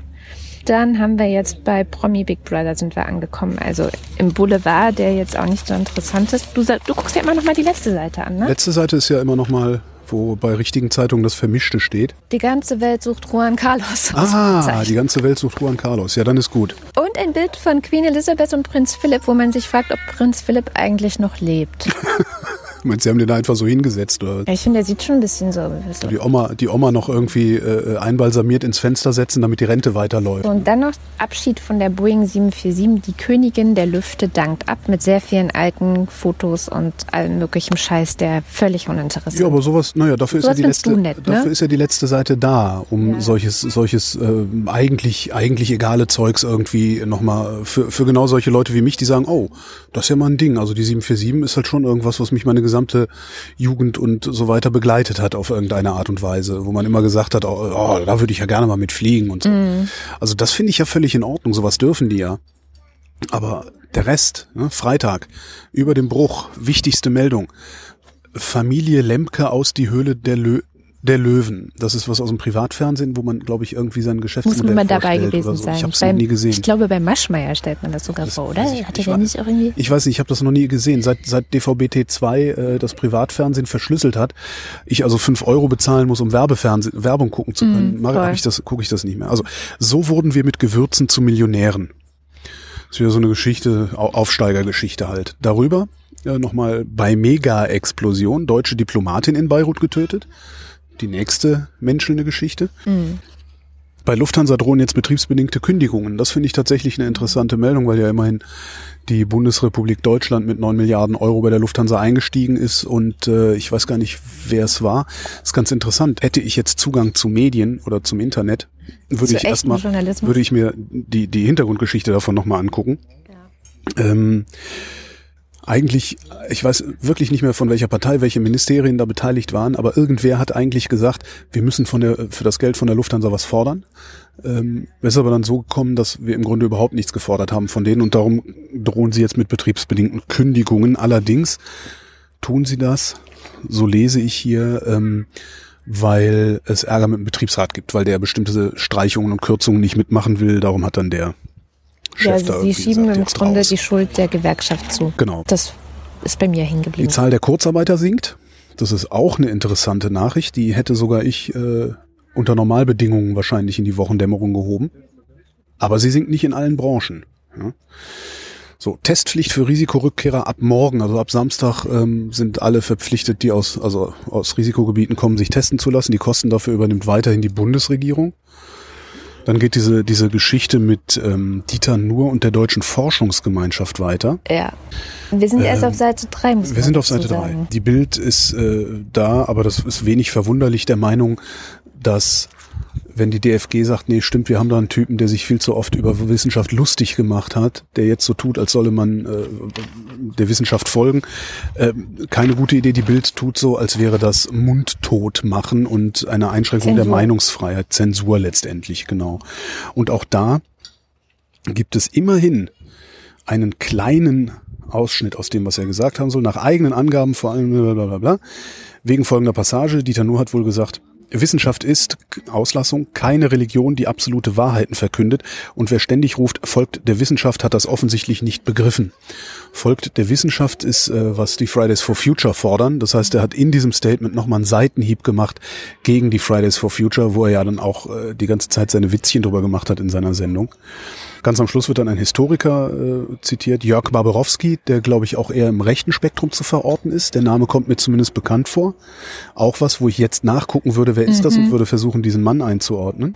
Dann haben wir jetzt bei Promi Big Brother sind wir angekommen. Also im Boulevard, der jetzt auch nicht so interessant ist. Du, du guckst ja immer noch mal die letzte Seite an, ne? Letzte Seite ist ja immer noch mal wo bei richtigen Zeitungen das Vermischte steht. Die ganze Welt sucht Juan Carlos. Ah, die ganze Welt sucht Juan Carlos. Ja, dann ist gut. Und ein Bild von Queen Elizabeth und Prinz Philipp, wo man sich fragt, ob Prinz Philipp eigentlich noch lebt. Meinst du, sie haben den da einfach so hingesetzt? Oder? Ja, ich finde, der sieht schon ein bisschen so. so. Die, Oma, die Oma noch irgendwie äh, einbalsamiert ins Fenster setzen, damit die Rente weiterläuft. Und dann noch Abschied von der Boeing 747. Die Königin der Lüfte dankt ab mit sehr vielen alten Fotos und allem möglichen Scheiß, der völlig uninteressant ist. Ja, aber sowas, naja, dafür, sowas ist, ja die letzte, nett, ne? dafür ist ja die letzte Seite da, um ja. solches, solches äh, eigentlich, eigentlich egale Zeugs irgendwie nochmal für, für genau solche Leute wie mich, die sagen, oh, das ist ja mal ein Ding. Also die 747 ist halt schon irgendwas, was mich meine gesamte Jugend und so weiter begleitet hat auf irgendeine Art und Weise, wo man immer gesagt hat, oh, oh da würde ich ja gerne mal mit fliegen und so. Mhm. Also das finde ich ja völlig in Ordnung, sowas dürfen die ja. Aber der Rest, ne, Freitag, über dem Bruch, wichtigste Meldung. Familie Lemke aus die Höhle der Lö der Löwen. Das ist was aus dem Privatfernsehen, wo man, glaube ich, irgendwie sein Geschäftsmodell Muss man dabei gewesen so. sein. Ich habe es noch nie gesehen. Ich glaube, bei Maschmeyer stellt man das sogar das vor, oder? Ich, Hatte der nicht irgendwie? Ich weiß nicht, ich habe das noch nie gesehen. Seit, seit DVB-T2 äh, das Privatfernsehen verschlüsselt hat, ich also fünf Euro bezahlen muss, um Werbefernsehen, Werbung gucken zu können, mm, hab ich das, gucke ich das nicht mehr. Also so wurden wir mit Gewürzen zu Millionären. Das ist wieder so eine Geschichte, Aufsteigergeschichte halt. Darüber äh, nochmal bei Mega-Explosion, deutsche Diplomatin in Beirut getötet die nächste menschelnde Geschichte. Mhm. Bei Lufthansa drohen jetzt betriebsbedingte Kündigungen. Das finde ich tatsächlich eine interessante Meldung, weil ja immerhin die Bundesrepublik Deutschland mit neun Milliarden Euro bei der Lufthansa eingestiegen ist und äh, ich weiß gar nicht, wer es war. Das ist ganz interessant. Hätte ich jetzt Zugang zu Medien oder zum Internet, würde ich erstmal, würde ich mir die, die Hintergrundgeschichte davon nochmal angucken. Ja. Ähm, eigentlich, ich weiß wirklich nicht mehr von welcher Partei, welche Ministerien da beteiligt waren, aber irgendwer hat eigentlich gesagt, wir müssen von der, für das Geld von der Lufthansa was fordern. Ähm, es ist aber dann so gekommen, dass wir im Grunde überhaupt nichts gefordert haben von denen und darum drohen sie jetzt mit betriebsbedingten Kündigungen. Allerdings tun sie das, so lese ich hier, ähm, weil es Ärger mit dem Betriebsrat gibt, weil der bestimmte Streichungen und Kürzungen nicht mitmachen will. Darum hat dann der ja, also Sie schieben gesagt, im Grunde raus. die Schuld der Gewerkschaft zu. Genau. Das ist bei mir hängen geblieben. Die Zahl der Kurzarbeiter sinkt. Das ist auch eine interessante Nachricht. Die hätte sogar ich äh, unter Normalbedingungen wahrscheinlich in die Wochendämmerung gehoben. Aber sie sinkt nicht in allen Branchen. Ja. So, Testpflicht für Risikorückkehrer ab morgen, also ab Samstag ähm, sind alle verpflichtet, die aus, also aus Risikogebieten kommen, sich testen zu lassen. Die Kosten dafür übernimmt weiterhin die Bundesregierung. Dann geht diese, diese Geschichte mit ähm, Dieter Nuhr und der Deutschen Forschungsgemeinschaft weiter. Ja. Wir sind erst Ähm, auf Seite 3, muss Wir sind auf Seite drei. sagen. Die Bild ist äh, da, aber das ist wenig verwunderlich der Meinung, dass wenn die DFG sagt, nee, stimmt, wir haben da einen Typen, der sich viel zu oft über Wissenschaft lustig gemacht hat, der jetzt so tut, als solle man äh, der Wissenschaft folgen. Äh, keine gute Idee. Die Bild tut so, als wäre das mundtot machen und eine Einschränkung der Zensur. Meinungsfreiheit, Zensur letztendlich, genau. Und auch da gibt es immerhin einen kleinen Ausschnitt aus dem, was er gesagt haben soll, nach eigenen Angaben vor allem bla bla bla bla. Wegen folgender Passage, Dieter Nuhr hat wohl gesagt, Wissenschaft ist, Auslassung, keine Religion, die absolute Wahrheiten verkündet und wer ständig ruft, folgt der Wissenschaft, hat das offensichtlich nicht begriffen. Folgt der Wissenschaft ist, äh, was die Fridays for Future fordern. Das heißt, er hat in diesem Statement nochmal einen Seitenhieb gemacht gegen die Fridays for Future, wo er ja dann auch äh, die ganze Zeit seine Witzchen drüber gemacht hat in seiner Sendung. Ganz am Schluss wird dann ein Historiker äh, zitiert, Jörg Barbarowski, der glaube ich auch eher im rechten Spektrum zu verorten ist. Der Name kommt mir zumindest bekannt vor. Auch was, wo ich jetzt nachgucken würde, wer ist das und würde versuchen, diesen Mann einzuordnen.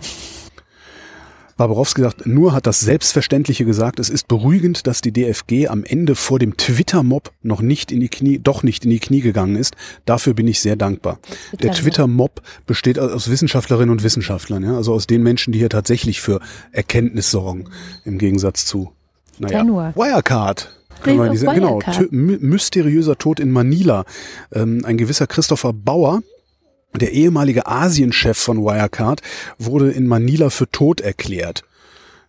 Barbarowski sagt, nur hat das Selbstverständliche gesagt, es ist beruhigend, dass die DFG am Ende vor dem Twitter-Mob noch nicht in die Knie, doch nicht in die Knie gegangen ist. Dafür bin ich sehr dankbar. Der Twitter-Mob besteht aus Wissenschaftlerinnen und Wissenschaftlern, ja, also aus den Menschen, die hier tatsächlich für Erkenntnis sorgen, im Gegensatz zu, naja. Wirecard. Diese, genau, mysteriöser Tod in Manila. Ähm, ein gewisser Christopher Bauer, der ehemalige Asienchef von Wirecard wurde in Manila für tot erklärt.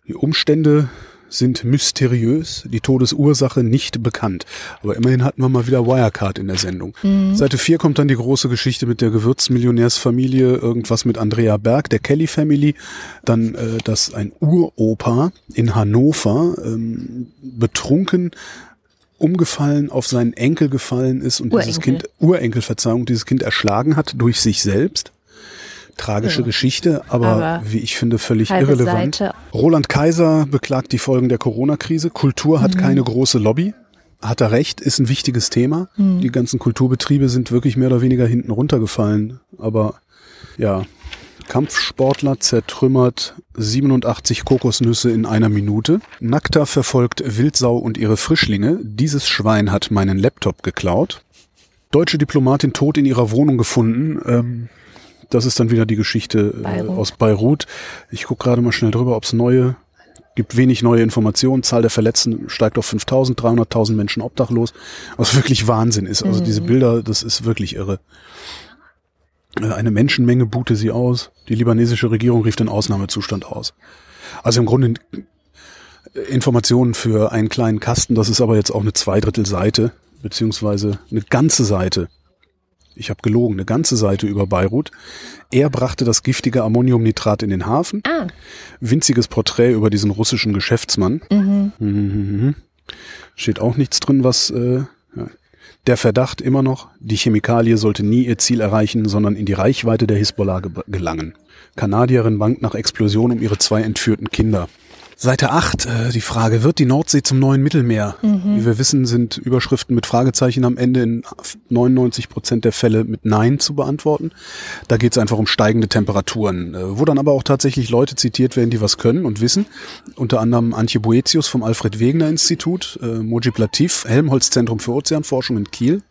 Die Umstände sind mysteriös, die Todesursache nicht bekannt. Aber immerhin hatten wir mal wieder Wirecard in der Sendung. Seite 4 kommt dann die große Geschichte mit der Gewürzmillionärsfamilie, irgendwas mit Andrea Berg, der Kelly Family. Dann, äh, dass ein Uropa in Hannover ähm, betrunken umgefallen, auf seinen Enkel gefallen ist und dieses Urenkel. Kind, Urenkel, Verzeihung, dieses Kind erschlagen hat durch sich selbst. Tragische Ja. Geschichte, aber, Aber wie ich finde, völlig irrelevant. Seite. Roland Kaiser beklagt die Folgen der Corona-Krise. Kultur Mhm. hat keine große Lobby. Hat er recht, ist ein wichtiges Thema. Mhm. Die ganzen Kulturbetriebe sind wirklich mehr oder weniger hinten runtergefallen. Aber ja, Kampfsportler zertrümmert 87 Kokosnüsse in einer Minute. Nackter verfolgt Wildsau und ihre Frischlinge. Dieses Schwein hat meinen Laptop geklaut. Deutsche Diplomatin tot in ihrer Wohnung gefunden. Ähm, das ist dann wieder die Geschichte äh, Beirut. aus Beirut. Ich gucke gerade mal schnell drüber, ob es neue gibt wenig neue Informationen. Zahl der Verletzten steigt auf 5000, 300.000 Menschen obdachlos. Was wirklich Wahnsinn ist. Also diese Bilder, das ist wirklich irre. Äh, Eine Menschenmenge buhte sie aus. Die libanesische Regierung rief den Ausnahmezustand aus. Also im Grunde äh, Informationen für einen kleinen Kasten. Das ist aber jetzt auch eine Zweidrittelseite, beziehungsweise eine ganze Seite. Ich habe gelogen, eine ganze Seite über Beirut. Er brachte das giftige Ammoniumnitrat in den Hafen. Ah, Winziges Porträt über diesen russischen Geschäftsmann. mhm. Mhm. Steht auch nichts drin, was äh, ja. Der Verdacht immer noch, die Chemikalie sollte nie ihr Ziel erreichen, sondern in die Reichweite der Hisbollah ge gelangen. Kanadierin bangt nach Explosion um ihre zwei entführten Kinder. Seite 8, äh, die Frage, wird die Nordsee zum neuen Mittelmeer? Wie wir wissen, sind Überschriften mit Fragezeichen am Ende in 99 Prozent der Fälle mit Nein zu beantworten. Da geht es einfach um steigende Temperaturen, äh, wo dann aber auch tatsächlich Leute zitiert werden, die was können und wissen. Unter anderem Antje Boetius vom Alfred Wegener Institut, äh, Mojib Latif, Helmholtz Zentrum für Ozeanforschung in Kiel.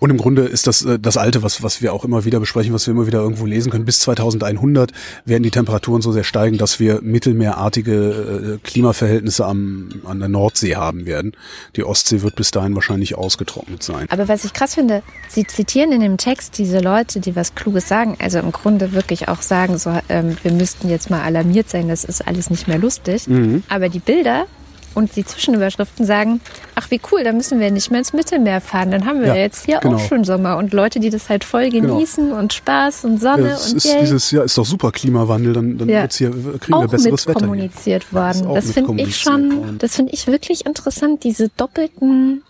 Und im Grunde ist das äh, das Alte, was, was wir auch immer wieder besprechen, was wir immer wieder irgendwo lesen können. Bis 2100 werden die Temperaturen so sehr steigen, dass wir mittelmeerartige äh, Klimaverhältnisse am, an der Nordsee haben werden. Die Ostsee wird bis dahin wahrscheinlich ausgetrocknet sein. Aber was ich krass finde, Sie zitieren in dem Text diese Leute, die was Kluges sagen, also im Grunde wirklich auch sagen, so, ähm, wir müssten jetzt mal alarmiert sein, das ist alles nicht mehr lustig. Mhm. Aber die Bilder und die Zwischenüberschriften sagen, ach wie cool, da müssen wir nicht mehr ins Mittelmeer fahren, dann haben wir Ja, jetzt hier genau. auch schon Sommer und Leute, die das halt voll genießen und Spaß und Sonne Ja, und ist yay. dieses, ja, ist doch super Klimawandel, dann, dann Ja. wird's hier, kriegen wir auch besseres mit Wetter. Hier. kommuniziert ist worden. Das mit finde ich schon, das finde ich wirklich interessant, diese doppelten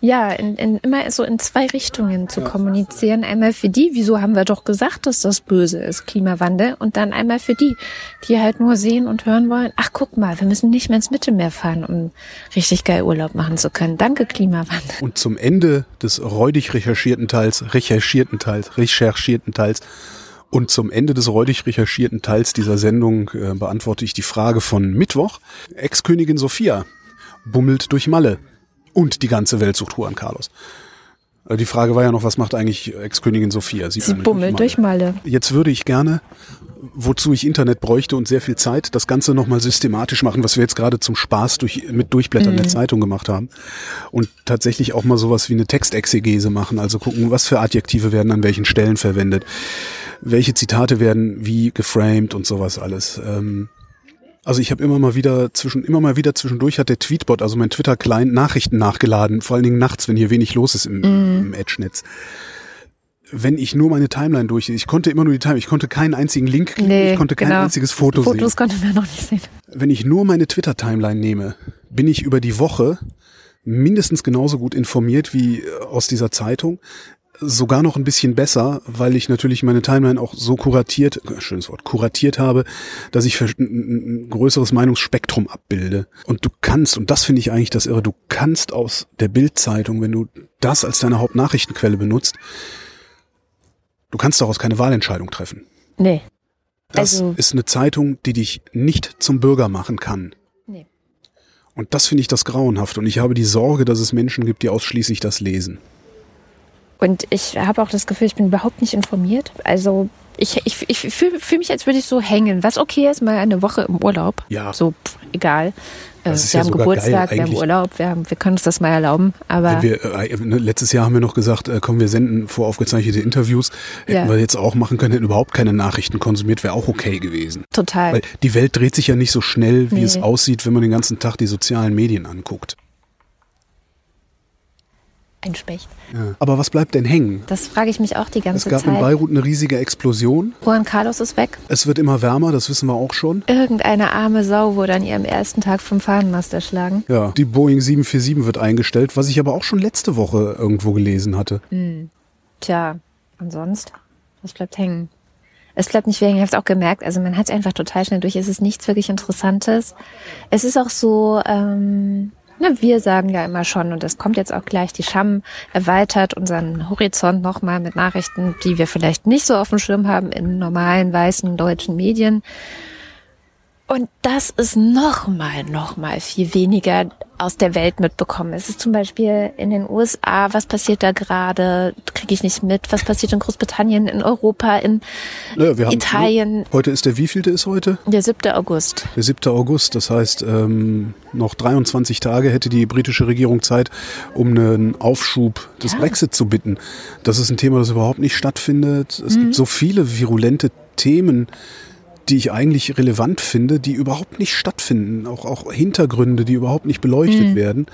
Ja, in, in, immer so in zwei Richtungen zu kommunizieren. Einmal für die, wieso haben wir doch gesagt, dass das böse ist, Klimawandel, und dann einmal für die, die halt nur sehen und hören wollen, ach guck mal, wir müssen nicht mehr ins Mittelmeer fahren, um richtig geil Urlaub machen zu können. Danke, Klimawandel. Und zum Ende des räudig recherchierten Teils, recherchierten Teils, recherchierten Teils und zum Ende des räudig recherchierten Teils dieser Sendung äh, beantworte ich die Frage von Mittwoch. Ex-Königin Sophia bummelt durch Malle und die ganze Welt sucht Juan Carlos. Äh, Die Frage war ja noch, was macht eigentlich Ex-Königin Sophia? Sie bummelt durch Malle. Jetzt würde ich gerne, wozu ich Internet bräuchte und sehr viel Zeit, das Ganze nochmal systematisch machen, was wir jetzt gerade zum Spaß durch, mit Durchblättern der Zeitung gemacht haben. Und tatsächlich auch mal sowas wie eine Textexegese machen, also gucken, was für Adjektive werden an welchen Stellen verwendet, welche Zitate werden wie geframed und sowas alles. Ähm, also ich habe immer mal wieder zwischen immer mal wieder zwischendurch hat der Tweetbot, also mein Twitter Client Nachrichten nachgeladen, vor allen Dingen nachts, wenn hier wenig los ist im, im Edge-Netz. Wenn ich nur meine Timeline durchsehe, ich konnte immer nur die Timeline, ich konnte keinen einzigen Link klicken, Nee, ich konnte kein genau. einziges Foto Fotos sehen. konnten wir noch nicht sehen. Wenn ich nur meine Twitter Timeline nehme, bin ich über die Woche mindestens genauso gut informiert wie äh, aus dieser Zeitung. Sogar noch ein bisschen besser, weil ich natürlich meine Timeline auch so kuratiert, schönes Wort, kuratiert habe, dass ich ein größeres Meinungsspektrum abbilde. Und du kannst, und das finde ich eigentlich das Irre, du kannst aus der Bildzeitung, wenn du das als deine Hauptnachrichtenquelle benutzt, du kannst daraus keine Wahlentscheidung treffen. Nee. Das Also- ist eine Zeitung, die dich nicht zum Bürger machen kann. Nee. Und das finde ich das grauenhaft. Und ich habe die Sorge, dass es Menschen gibt, die ausschließlich das lesen. Und ich habe auch das Gefühl, ich bin überhaupt nicht informiert. Also ich, ich, ich fühle fühl mich, als würde ich so hängen. Was okay ist, mal eine Woche im Urlaub. Ja. So, pff, egal. Ist wir ja haben Geburtstag, wir haben. Urlaub, wir, haben, wir können uns das mal erlauben. Aber wir, äh, ne, letztes Jahr haben wir noch gesagt, äh, komm, wir senden voraufgezeichnete Interviews. Hätten Ja. wir jetzt auch machen können, hätten überhaupt keine Nachrichten konsumiert, wäre auch okay gewesen. total. Weil die Welt dreht sich ja nicht so schnell, wie Nee. es aussieht, wenn man den ganzen Tag die sozialen Medien anguckt. Ein Specht. Ja. Aber was bleibt denn hängen? Das frage ich mich auch die Es ganze gab in Zeit. Beirut eine riesige Explosion. Juan Carlos ist weg. Es wird immer wärmer, das wissen wir auch schon. Irgendeine arme Sau wurde an ihrem ersten Tag vom Fahnenmast erschlagen. Ja, die Boeing 747 wird eingestellt, was ich aber auch schon letzte Woche irgendwo gelesen hatte. Tja, und sonst? Was bleibt hängen? Es bleibt nicht hängen. Ich habe es auch gemerkt. Also man hat es einfach total schnell durch. Es ist nichts wirklich Interessantes. Es ist auch so, ähm, na, wir sagen ja immer schon, und das kommt jetzt auch gleich, die Scham erweitert unseren Horizont nochmal mit Nachrichten, die wir vielleicht nicht so auf dem Schirm haben in normalen weißen deutschen Medien. Und das ist nochmal, nochmal viel weniger aus der Welt mitbekommen. Es ist zum Beispiel in den USA, was passiert da gerade, kriege ich nicht mit. Was passiert in Großbritannien, in Europa, in Naja, wir haben, Italien. Heute ist der wievielte ist heute? der 7. August. Der 7. August. Das heißt, ähm, noch 23 Tage hätte die britische Regierung Zeit, um einen Aufschub des Brexit zu bitten. Das ist ein Thema, das überhaupt nicht stattfindet. Es gibt so viele virulente Themen, die ich eigentlich relevant finde, die überhaupt nicht stattfinden. Auch, auch Hintergründe, die überhaupt nicht beleuchtet werden.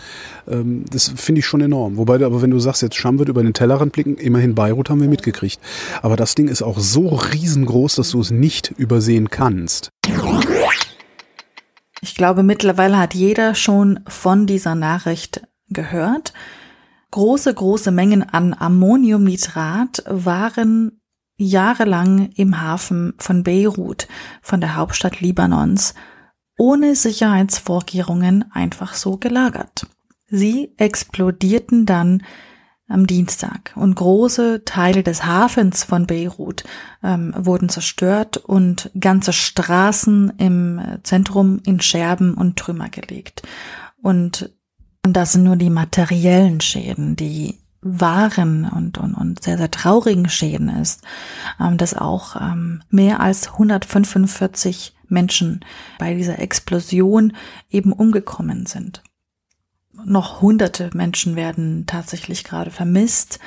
Ähm, das finde ich schon enorm. Wobei, aber wenn du sagst, jetzt Scham wird über den Tellerrand blicken, immerhin Beirut haben wir mitgekriegt. Aber das Ding ist auch so riesengroß, dass du es nicht übersehen kannst. Ich glaube, mittlerweile hat jeder schon von dieser Nachricht gehört. Große, große Mengen an Ammoniumnitrat waren jahrelang im Hafen von Beirut, von der Hauptstadt Libanons, ohne Sicherheitsvorkehrungen einfach so gelagert. Sie explodierten dann am Dienstag und große Teile des Hafens von Beirut ähm, wurden zerstört und ganze Straßen im Zentrum in Scherben und Trümmer gelegt. Und das sind nur die materiellen Schäden, die wahren und, und, und sehr, sehr traurigen Schäden ist, ähm, dass auch ähm, mehr als 145 Menschen bei dieser Explosion eben umgekommen sind noch hunderte Menschen werden tatsächlich gerade vermisst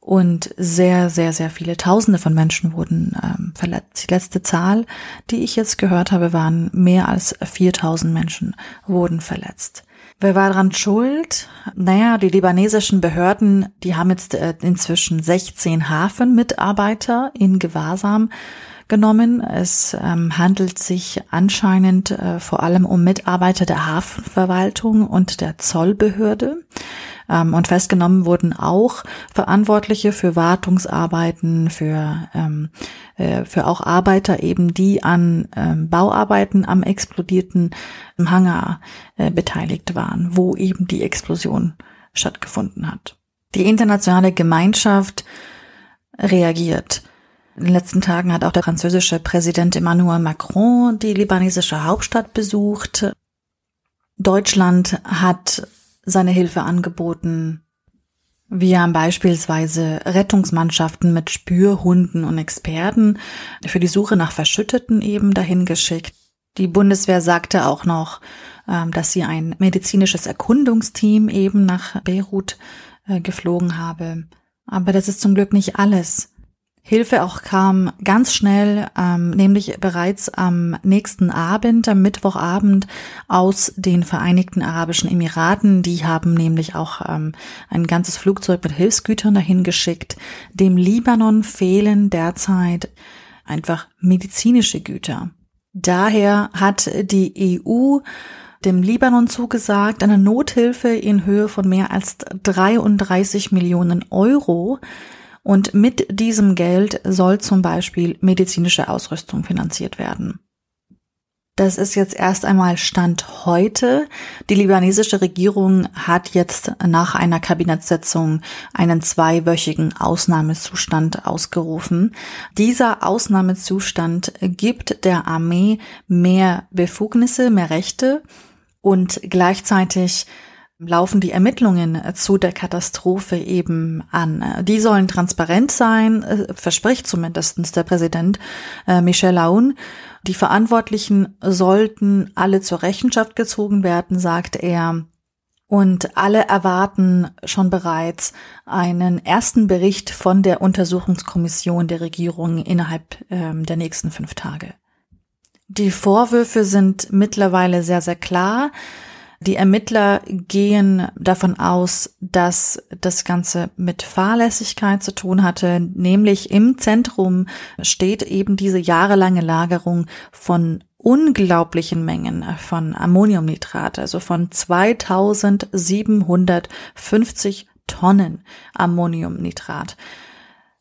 und sehr, sehr, sehr viele Tausende von Menschen wurden ähm, verletzt. Die letzte Zahl, die ich jetzt gehört habe, waren mehr als 4000 Menschen wurden verletzt. Wer war daran schuld? Naja, die libanesischen Behörden, die haben jetzt äh, inzwischen 16 Hafenmitarbeiter in Gewahrsam genommen. Es ähm, handelt sich anscheinend äh, vor allem um Mitarbeiter der Hafenverwaltung und der Zollbehörde. Ähm, und festgenommen wurden auch Verantwortliche für Wartungsarbeiten, für, ähm, äh, für auch Arbeiter eben, die an ähm, Bauarbeiten am explodierten Hangar äh, beteiligt waren, wo eben die Explosion stattgefunden hat. Die internationale Gemeinschaft reagiert. In den letzten Tagen hat auch der französische Präsident Emmanuel Macron die libanesische Hauptstadt besucht. Deutschland hat seine Hilfe angeboten. Wir haben beispielsweise Rettungsmannschaften mit Spürhunden und Experten für die Suche nach Verschütteten eben dahin geschickt. Die Bundeswehr sagte auch noch, ähm, dass sie ein medizinisches Erkundungsteam eben nach Beirut äh, geflogen habe. Aber das ist zum Glück nicht alles. Hilfe auch kam ganz schnell, ähm, nämlich bereits am nächsten Abend, am Mittwochabend aus den Vereinigten Arabischen Emiraten. Die haben nämlich auch ähm, ein ganzes Flugzeug mit Hilfsgütern dahin geschickt. Dem Libanon fehlen derzeit einfach medizinische Güter. Daher hat die EU dem Libanon zugesagt, eine Nothilfe in Höhe von mehr als 33 Millionen Euro. Und mit diesem Geld soll zum Beispiel medizinische Ausrüstung finanziert werden. Das ist jetzt erst einmal Stand heute. Die libanesische Regierung hat jetzt nach einer Kabinettssitzung einen zweiwöchigen Ausnahmezustand ausgerufen. Dieser Ausnahmezustand gibt der Armee mehr Befugnisse, mehr Rechte und gleichzeitig laufen die Ermittlungen zu der Katastrophe eben an. Die sollen transparent sein, äh, verspricht zumindestens der Präsident äh, Michel Aoun. Die Verantwortlichen sollten alle zur Rechenschaft gezogen werden, sagt er. Und alle erwarten schon bereits einen ersten Bericht von der Untersuchungskommission der Regierung innerhalb ähm, der nächsten fünf Tage. Die Vorwürfe sind mittlerweile sehr, sehr klar. Die Ermittler gehen davon aus, dass das Ganze mit Fahrlässigkeit zu tun hatte, nämlich im Zentrum steht eben diese jahrelange Lagerung von unglaublichen Mengen von Ammoniumnitrat, also von 2750 Tonnen Ammoniumnitrat.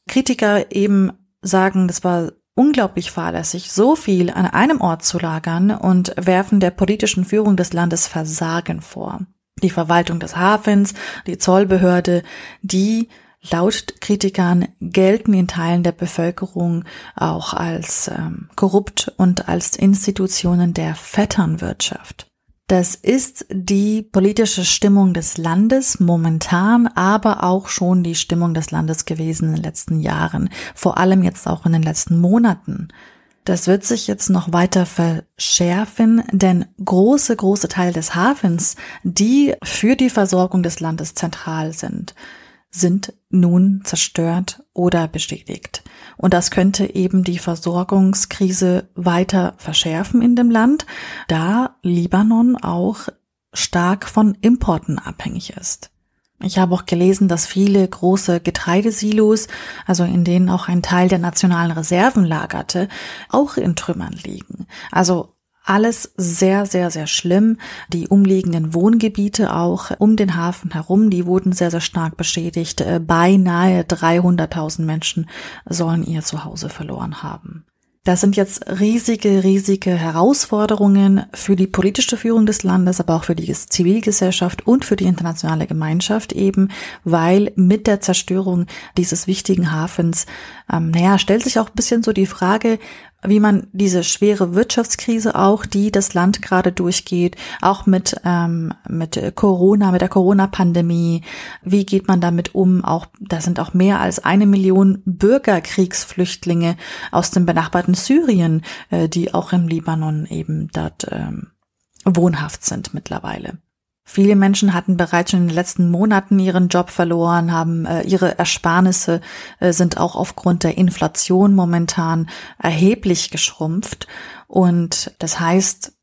Kritiker eben sagen, das war unglaublich fahrlässig, so viel an einem Ort zu lagern und werfen der politischen Führung des Landes Versagen vor. Die Verwaltung des Hafens, die Zollbehörde, die laut Kritikern gelten in Teilen der Bevölkerung auch als ähm, korrupt und als Institutionen der Vetternwirtschaft. Das ist die politische Stimmung des Landes momentan, aber auch schon die Stimmung des Landes gewesen in den letzten Jahren, vor allem jetzt auch in den letzten Monaten. Das wird sich jetzt noch weiter verschärfen, denn große, große Teile des Hafens, die für die Versorgung des Landes zentral sind, sind nun zerstört oder beschädigt. Und das könnte eben die Versorgungskrise weiter verschärfen in dem Land, da Libanon auch stark von Importen abhängig ist. Ich habe auch gelesen, dass viele große Getreidesilos, also in denen auch ein Teil der nationalen Reserven lagerte, auch in Trümmern liegen. Also alles sehr, sehr, sehr schlimm. Die umliegenden Wohngebiete auch um den Hafen herum, die wurden sehr, sehr stark beschädigt. Äh, beinahe 300.000 Menschen sollen ihr Zuhause verloren haben. Das sind jetzt riesige, riesige Herausforderungen für die politische Führung des Landes, aber auch für die Zivilgesellschaft und für die internationale Gemeinschaft eben, weil mit der Zerstörung dieses wichtigen Hafens, ähm, naja, stellt sich auch ein bisschen so die Frage, wie man diese schwere Wirtschaftskrise auch, die das Land gerade durchgeht, auch mit ähm, mit Corona, mit der Corona-Pandemie, wie geht man damit um? Auch da sind auch mehr als eine Million Bürgerkriegsflüchtlinge aus dem benachbarten Syrien, äh, die auch im Libanon eben dort ähm, wohnhaft sind mittlerweile. Viele Menschen hatten bereits schon in den letzten Monaten ihren Job verloren, haben äh, ihre Ersparnisse äh, sind auch aufgrund der Inflation momentan erheblich geschrumpft und das heißt,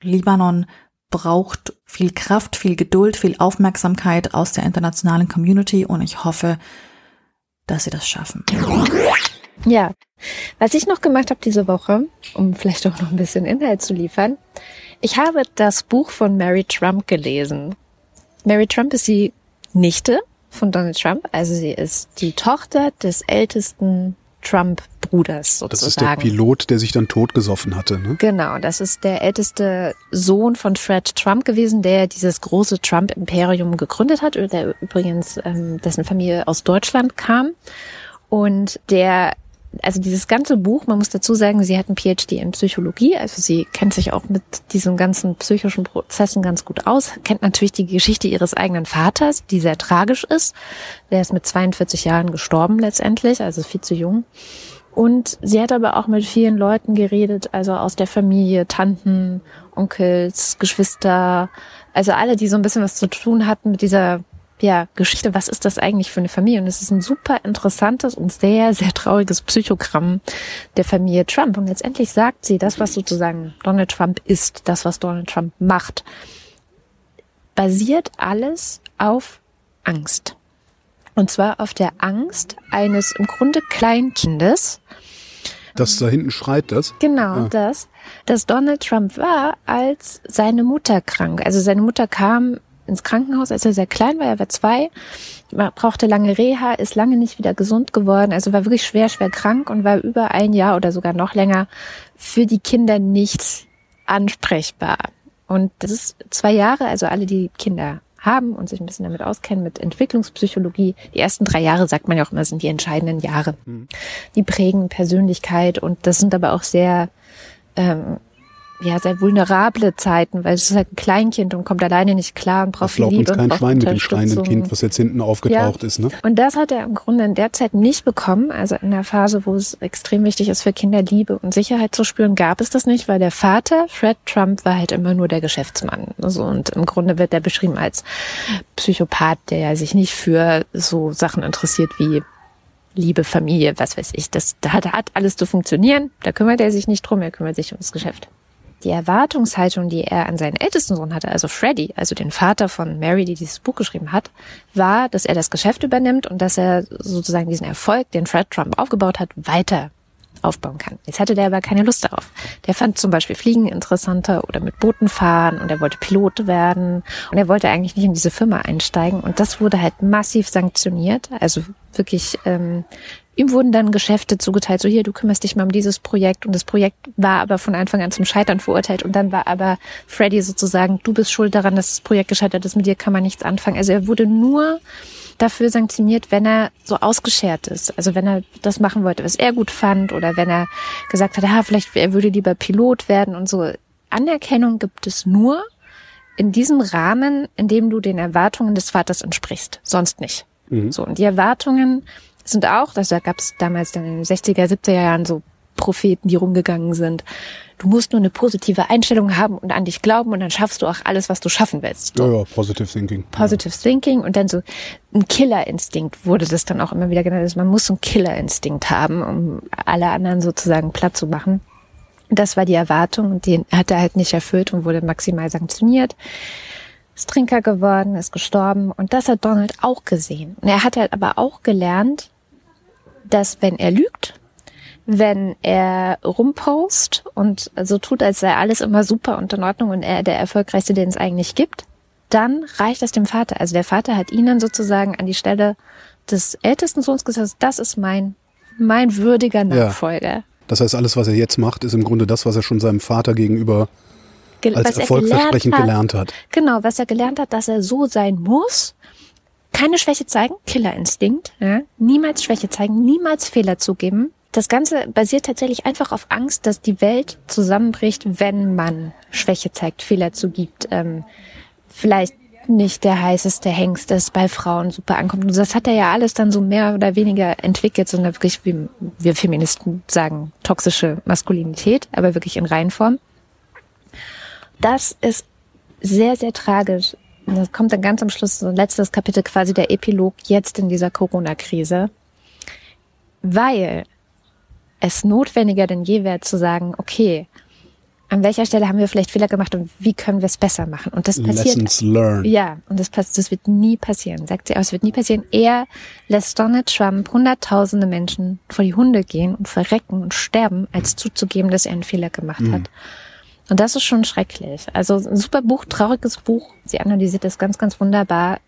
Libanon braucht viel Kraft, viel Geduld, viel Aufmerksamkeit aus der internationalen Community und ich hoffe, dass sie das schaffen. Ja, was ich noch gemacht habe diese Woche, um vielleicht auch noch ein bisschen Inhalt zu liefern, ich habe das Buch von Mary Trump gelesen. Mary Trump ist die Nichte von Donald Trump. Also sie ist die Tochter des ältesten Trump-Bruders sozusagen. Das ist der Pilot, der sich dann totgesoffen hatte, ne? Genau, das ist der älteste Sohn von Fred Trump gewesen, der dieses große Trump-Imperium gegründet hat, der übrigens ähm, dessen Familie aus Deutschland kam. Und der also dieses ganze Buch, man muss dazu sagen, sie hat ein PhD in Psychologie, also sie kennt sich auch mit diesen ganzen psychischen Prozessen ganz gut aus, kennt natürlich die Geschichte ihres eigenen Vaters, die sehr tragisch ist. Der ist mit 42 Jahren gestorben letztendlich, also viel zu jung. Und sie hat aber auch mit vielen Leuten geredet, also aus der Familie, Tanten, Onkels, Geschwister, also alle, die so ein bisschen was zu tun hatten mit dieser ja, Geschichte, was ist das eigentlich für eine Familie? Und es ist ein super interessantes und sehr, sehr trauriges Psychogramm der Familie Trump. Und letztendlich sagt sie, das, was sozusagen Donald Trump ist, das, was Donald Trump macht, basiert alles auf Angst. Und zwar auf der Angst eines im Grunde Kleinkindes. Das da hinten schreit das? Genau, ah. das. Dass Donald Trump war, als seine Mutter krank. Also seine Mutter kam ins Krankenhaus, als er sehr klein war. Er war zwei, brauchte lange Reha, ist lange nicht wieder gesund geworden, also war wirklich schwer, schwer krank und war über ein Jahr oder sogar noch länger für die Kinder nicht ansprechbar. Und das ist zwei Jahre, also alle, die Kinder haben und sich ein bisschen damit auskennen mit Entwicklungspsychologie. Die ersten drei Jahre, sagt man ja auch immer, sind die entscheidenden Jahre. Mhm. Die prägen Persönlichkeit und das sind aber auch sehr ähm, ja, sehr vulnerable Zeiten, weil es ist halt ein Kleinkind und kommt alleine nicht klar und braucht viel Liebe uns kein Schwein mit dem schreienden Kind, was jetzt hinten aufgetaucht ja. ist, ne? Und das hat er im Grunde in der Zeit nicht bekommen. Also in der Phase, wo es extrem wichtig ist für Kinder Liebe und Sicherheit zu spüren, gab es das nicht, weil der Vater, Fred Trump, war halt immer nur der Geschäftsmann. Also und im Grunde wird er beschrieben als Psychopath, der ja sich nicht für so Sachen interessiert wie Liebe, Familie, was weiß ich. Das da hat, hat alles zu funktionieren. Da kümmert er sich nicht drum, er kümmert sich ums Geschäft die Erwartungshaltung, die er an seinen ältesten Sohn hatte, also Freddy, also den Vater von Mary, die dieses Buch geschrieben hat, war, dass er das Geschäft übernimmt und dass er sozusagen diesen Erfolg, den Fred Trump aufgebaut hat, weiter aufbauen kann. Jetzt hatte der aber keine Lust darauf. Der fand zum Beispiel Fliegen interessanter oder mit Booten fahren und er wollte Pilot werden und er wollte eigentlich nicht in diese Firma einsteigen und das wurde halt massiv sanktioniert. Also wirklich ähm, Ihm wurden dann Geschäfte zugeteilt, so hier, du kümmerst dich mal um dieses Projekt und das Projekt war aber von Anfang an zum Scheitern verurteilt und dann war aber Freddy sozusagen, du bist schuld daran, dass das Projekt gescheitert ist, mit dir kann man nichts anfangen. Also er wurde nur dafür sanktioniert, wenn er so ausgeschert ist. Also wenn er das machen wollte, was er gut fand oder wenn er gesagt hat, ja, vielleicht er würde lieber Pilot werden und so. Anerkennung gibt es nur in diesem Rahmen, in dem du den Erwartungen des Vaters entsprichst, sonst nicht. Mhm. So und die Erwartungen sind auch, also da gab es damals dann in den 60er, 70er Jahren so Propheten, die rumgegangen sind. Du musst nur eine positive Einstellung haben und an dich glauben und dann schaffst du auch alles, was du schaffen willst. So. Ja, ja, Positive Thinking. Positive ja. Thinking und dann so ein Killerinstinkt wurde das dann auch immer wieder genannt. Also man muss so einen Killerinstinkt haben, um alle anderen sozusagen platt zu machen. Das war die Erwartung und den hat er halt nicht erfüllt und wurde maximal sanktioniert ist Trinker geworden, ist gestorben und das hat Donald auch gesehen. Und er hat halt aber auch gelernt, dass wenn er lügt, wenn er rumpost und so tut, als sei alles immer super und in Ordnung und er der erfolgreichste, den es eigentlich gibt, dann reicht das dem Vater. Also der Vater hat ihn dann sozusagen an die Stelle des ältesten Sohns gesagt, das ist mein, mein würdiger Nachfolger. Ja. Das heißt, alles, was er jetzt macht, ist im Grunde das, was er schon seinem Vater gegenüber als erfolgsversprechend gelernt hat. Genau, was er gelernt hat, dass er so sein muss, keine Schwäche zeigen, Killerinstinkt, ja? niemals Schwäche zeigen, niemals Fehler zugeben. Das Ganze basiert tatsächlich einfach auf Angst, dass die Welt zusammenbricht, wenn man Schwäche zeigt, Fehler zugibt. Ähm, vielleicht nicht der heißeste Hengst ist, bei Frauen super ankommt. Und das hat er ja alles dann so mehr oder weniger entwickelt, sondern wirklich, wie wir Feministen sagen, toxische Maskulinität, aber wirklich in Reihenform. Das ist sehr, sehr tragisch das kommt dann ganz am Schluss, so ein letztes Kapitel, quasi der Epilog jetzt in dieser Corona-Krise. Weil es notwendiger denn je wäre zu sagen, okay, an welcher Stelle haben wir vielleicht Fehler gemacht und wie können wir es besser machen? Und das passiert. Lessons learned. Ja, und das, das wird nie passieren, sagt sie auch, es wird nie passieren. Er lässt Donald Trump hunderttausende Menschen vor die Hunde gehen und verrecken und sterben, als zuzugeben, dass er einen Fehler gemacht mhm. hat. Und das ist schon schrecklich. Also ein super Buch, trauriges Buch. Sie analysiert das ganz, ganz wunderbar.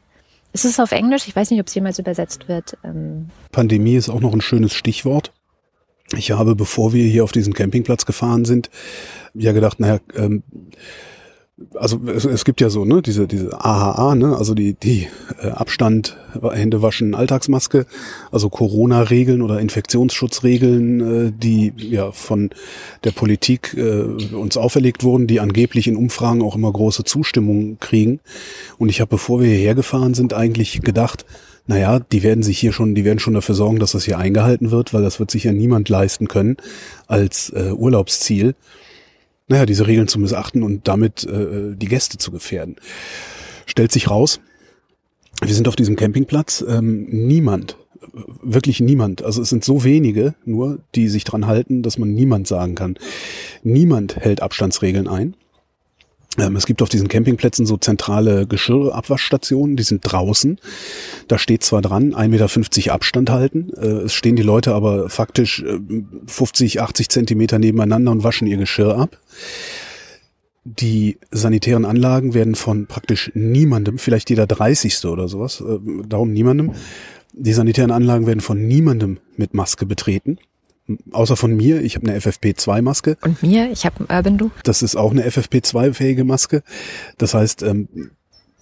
Ist es auf Englisch? Ich weiß nicht, ob es jemals übersetzt wird. Ähm Pandemie ist auch noch ein schönes Stichwort. Ich habe, bevor wir hier auf diesen Campingplatz gefahren sind, ja gedacht, naja, ähm, also es, es gibt ja so, ne, diese, diese AHA, ne, also die, die äh, Abstand, Hände waschen, Alltagsmaske, also Corona-Regeln oder Infektionsschutzregeln, äh, die ja von der Politik äh, uns auferlegt wurden, die angeblich in Umfragen auch immer große Zustimmung kriegen. Und ich habe, bevor wir hierher gefahren sind, eigentlich gedacht, naja, die werden sich hier schon, die werden schon dafür sorgen, dass das hier eingehalten wird, weil das wird sich ja niemand leisten können als äh, Urlaubsziel naja, diese Regeln zu missachten und damit äh, die Gäste zu gefährden. Stellt sich raus, wir sind auf diesem Campingplatz, ähm, niemand, wirklich niemand, also es sind so wenige nur, die sich dran halten, dass man niemand sagen kann. Niemand hält Abstandsregeln ein. Ähm, es gibt auf diesen Campingplätzen so zentrale Geschirrabwaschstationen, die sind draußen. Da steht zwar dran, 1,50 Meter Abstand halten. Äh, es stehen die Leute aber faktisch 50, äh, 80 Zentimeter nebeneinander und waschen ihr Geschirr ab. Die sanitären Anlagen werden von praktisch niemandem, vielleicht jeder 30. oder sowas, äh, darum niemandem, die sanitären Anlagen werden von niemandem mit Maske betreten außer von mir, ich habe eine FFP2-Maske. Und mir, ich habe ein Urban Du. Das ist auch eine FFP2-fähige Maske. Das heißt, ähm,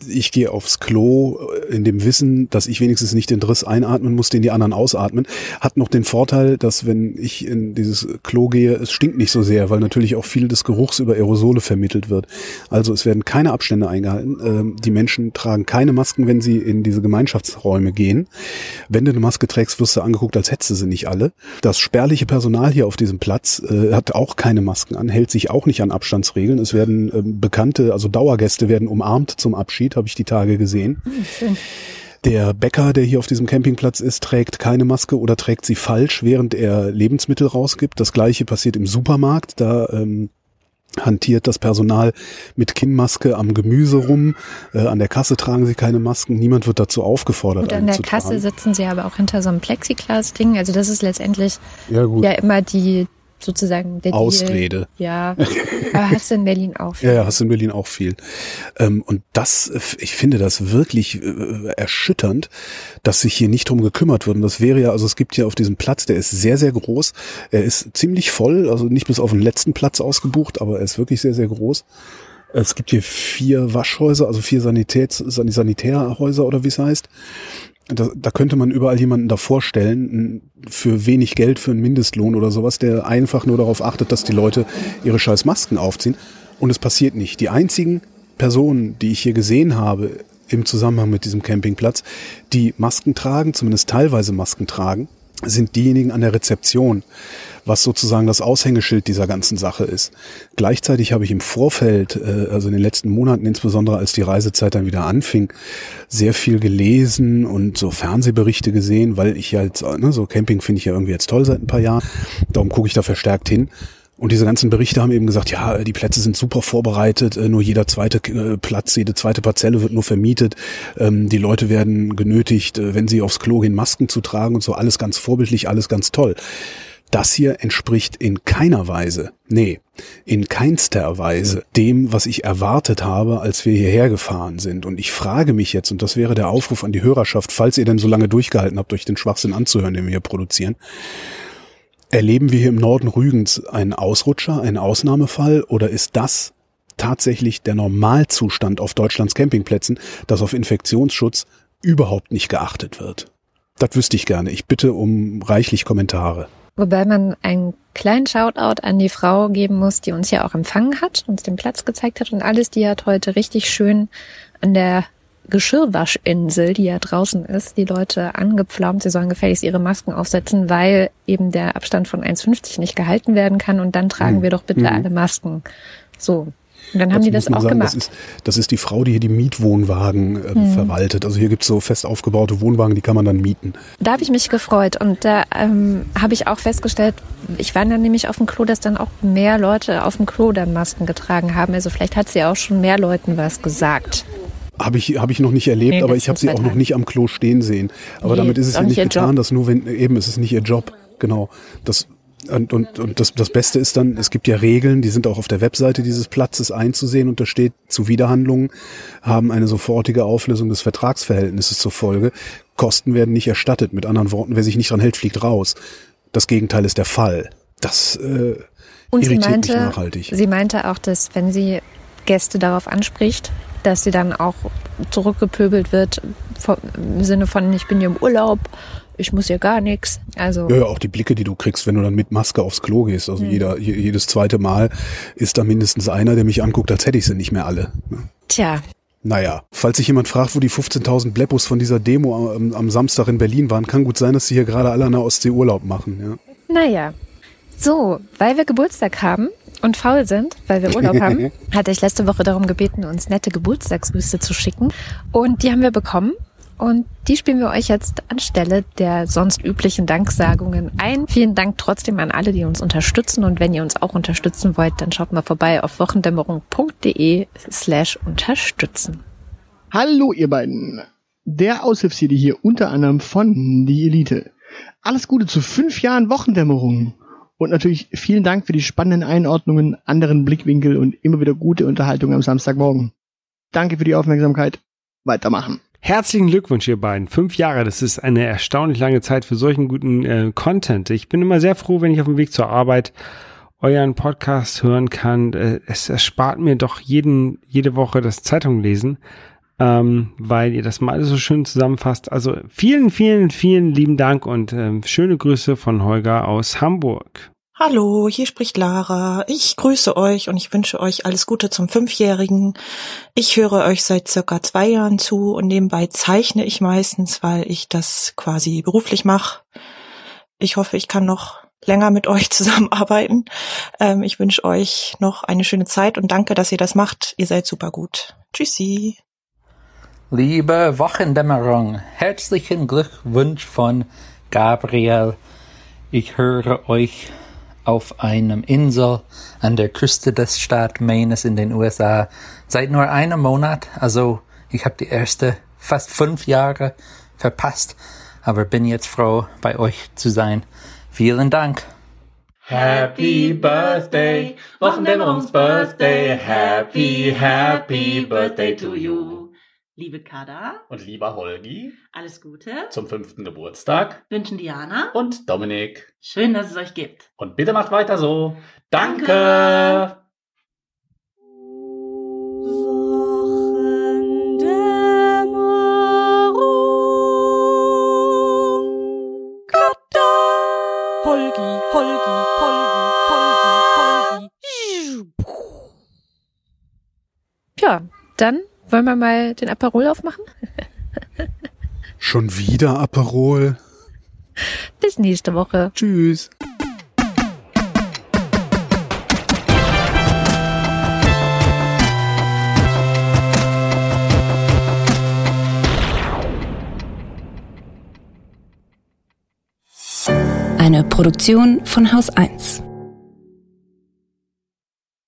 ich gehe aufs Klo äh, in dem Wissen, dass ich wenigstens nicht den Driss einatmen muss, den die anderen ausatmen. Hat noch den Vorteil, dass wenn ich in dieses Klo gehe, es stinkt nicht so sehr, weil natürlich auch viel des Geruchs über Aerosole vermittelt wird. Also es werden keine Abstände eingehalten. Ähm, die Menschen tragen keine Masken, wenn sie in diese Gemeinschaftsräume gehen. Wenn du eine Maske trägst, wirst du angeguckt, als hättest du sie nicht alle. Das spärliche Personal hier auf diesem Platz äh, hat auch keine Masken an, hält sich auch nicht an Abstandsregeln. Es werden ähm, bekannte, also Dauergäste werden umarmt zum Abschied Unterschied, habe ich die Tage gesehen. Hm, der Bäcker, der hier auf diesem Campingplatz ist, trägt keine Maske oder trägt sie falsch, während er Lebensmittel rausgibt. Das gleiche passiert im Supermarkt. Da ähm, hantiert das Personal mit Kinnmaske am Gemüse rum. Äh, an der Kasse tragen sie keine Masken. Niemand wird dazu aufgefordert. Und an der Kasse sitzen sie aber auch hinter so einem Plexiglas-Ding. Also das ist letztendlich ja, ja immer die sozusagen der Ausrede. Deal. Ja, aber hast du in Berlin auch viel. Ja, ja, hast du in Berlin auch viel. Ähm, und das, ich finde das wirklich äh, erschütternd, dass sich hier nicht drum gekümmert wird. Und das wäre ja, also es gibt ja auf diesem Platz, der ist sehr, sehr groß. Er ist ziemlich voll, also nicht bis auf den letzten Platz ausgebucht, aber er ist wirklich sehr, sehr groß. Es gibt hier vier Waschhäuser, also vier Sanitäts, Sanitärhäuser oder wie es heißt da, da könnte man überall jemanden davor stellen, für wenig Geld, für einen Mindestlohn oder sowas, der einfach nur darauf achtet, dass die Leute ihre scheiß Masken aufziehen. Und es passiert nicht. Die einzigen Personen, die ich hier gesehen habe im Zusammenhang mit diesem Campingplatz, die Masken tragen, zumindest teilweise Masken tragen, sind diejenigen an der Rezeption was sozusagen das Aushängeschild dieser ganzen Sache ist. Gleichzeitig habe ich im Vorfeld, äh, also in den letzten Monaten, insbesondere als die Reisezeit dann wieder anfing, sehr viel gelesen und so Fernsehberichte gesehen, weil ich ja jetzt, ne, so Camping finde ich ja irgendwie jetzt toll seit ein paar Jahren. Darum gucke ich da verstärkt hin. Und diese ganzen Berichte haben eben gesagt, ja, die Plätze sind super vorbereitet, äh, nur jeder zweite äh, Platz, jede zweite Parzelle wird nur vermietet. Ähm, die Leute werden genötigt, äh, wenn sie aufs Klo gehen, Masken zu tragen und so. Alles ganz vorbildlich, alles ganz toll. Das hier entspricht in keiner Weise, nee, in keinster Weise dem, was ich erwartet habe, als wir hierher gefahren sind. Und ich frage mich jetzt, und das wäre der Aufruf an die Hörerschaft, falls ihr denn so lange durchgehalten habt, euch den Schwachsinn anzuhören, den wir hier produzieren, erleben wir hier im Norden Rügens einen Ausrutscher, einen Ausnahmefall, oder ist das tatsächlich der Normalzustand auf Deutschlands Campingplätzen, dass auf Infektionsschutz überhaupt nicht geachtet wird? Das wüsste ich gerne. Ich bitte um reichlich Kommentare. Wobei man einen kleinen Shoutout an die Frau geben muss, die uns ja auch empfangen hat, uns den Platz gezeigt hat und alles. Die hat heute richtig schön an der Geschirrwaschinsel, die ja draußen ist, die Leute angepflaumt, sie sollen gefälligst ihre Masken aufsetzen, weil eben der Abstand von 1,50 nicht gehalten werden kann und dann tragen hm. wir doch bitte mhm. alle Masken. So. Und dann haben die das auch sagen, gemacht. Das ist, das ist die Frau, die hier die Mietwohnwagen äh, hm. verwaltet. Also hier gibt's so fest aufgebaute Wohnwagen, die kann man dann mieten. Da habe ich mich gefreut und da ähm, habe ich auch festgestellt, ich war dann nämlich auf dem Klo, dass dann auch mehr Leute auf dem Klo dann Masken getragen haben. Also vielleicht hat sie auch schon mehr Leuten was gesagt. Habe ich, hab ich noch nicht erlebt, nee, aber ich habe sie auch noch nicht am Klo stehen sehen. Aber nee, damit ist es ja nicht getan, Job. dass nur wenn, eben ist es nicht ihr Job. Genau. Das Und, und, und das, das Beste ist dann, es gibt ja Regeln, die sind auch auf der Webseite dieses Platzes einzusehen und da steht, Zuwiderhandlungen haben eine sofortige Auflösung des Vertragsverhältnisses zur Folge. Kosten werden nicht erstattet. Mit anderen Worten, wer sich nicht dran hält, fliegt raus. Das Gegenteil ist der Fall. Das äh, Und sie irritiert meinte, mich nachhaltig. sie meinte auch, dass wenn sie Gäste darauf anspricht, dass sie dann auch zurückgepöbelt wird im Sinne von, ich bin hier im Urlaub, ich muss hier gar nichts. Also Ja, ja, auch die Blicke, die du kriegst, wenn du dann mit Maske aufs Klo gehst. Also jeder, je- jedes zweite Mal ist da mindestens einer, der mich anguckt, als hätte ich sie nicht mehr alle. ne? tja, Naja, falls sich jemand fragt, wo die 15.000 Bleppos von dieser Demo am, am Samstag in Berlin waren, kann gut sein, dass sie hier gerade alle an der Ostsee Urlaub machen. Ja. naja. So, weil wir Geburtstag haben und faul sind, weil wir Urlaub haben, hatte ich letzte Woche darum gebeten, uns nette Geburtstagsgrüße zu schicken. Und die haben wir bekommen. Und die spielen wir euch jetzt anstelle der sonst üblichen Danksagungen ein. Vielen Dank trotzdem an alle, die uns unterstützen. Und wenn ihr uns auch unterstützen wollt, dann schaut mal vorbei auf wochendämmerung.de slash unterstützen. Hallo ihr beiden. Der Aushilfsjedi hier unter anderem von Die Elite. Alles Gute zu fünf Jahren Wochendämmerung. Und natürlich vielen Dank für die spannenden Einordnungen, anderen Blickwinkel und immer wieder gute Unterhaltung am Samstagmorgen. Danke für die Aufmerksamkeit. Weitermachen. Herzlichen Glückwunsch, ihr beiden. Fünf Jahre, das ist eine erstaunlich lange Zeit für solchen guten äh, Content. Ich bin immer sehr froh, wenn ich auf dem Weg zur Arbeit euren Podcast hören kann. Äh, es erspart mir doch jeden, jede Woche das Zeitung lesen, ähm, weil ihr das mal alles so schön zusammenfasst. Also vielen, vielen, vielen lieben Dank und ähm, schöne Grüße von Holger aus Hamburg. Hallo, hier spricht Lara. Ich grüße euch und ich wünsche euch alles Gute zum Fünfjährigen. Ich höre euch seit circa zwei Jahren zu und nebenbei zeichne ich meistens, weil ich das quasi beruflich mache. Ich hoffe, ich kann noch länger mit euch zusammenarbeiten. Ähm, ich wünsche euch noch eine schöne Zeit und danke, dass ihr das macht. Ihr seid super gut. Tschüssi. Liebe Wochendämmerung, herzlichen Glückwunsch von Gabriel. Ich höre euch auf einem Insel an der Küste des Staat Maine in den USA seit nur einem Monat. Also ich habe die erste fast fünf Jahre verpasst, aber bin jetzt froh, bei euch zu sein. Vielen Dank. Happy Birthday, Wochendämmerungs-Birthday, happy, happy Birthday to you. Liebe Kada, Und lieber Holgi, alles Gute. zum fünften Geburtstag Wünschen Diana. und Dominik. Schön, dass es euch gibt. Und bitte macht weiter so. Danke! Danke. Wollen wir mal den Aperol aufmachen. Schon wieder Aperol. Bis nächste Woche. Tschüss. Eine Produktion von Haus 1.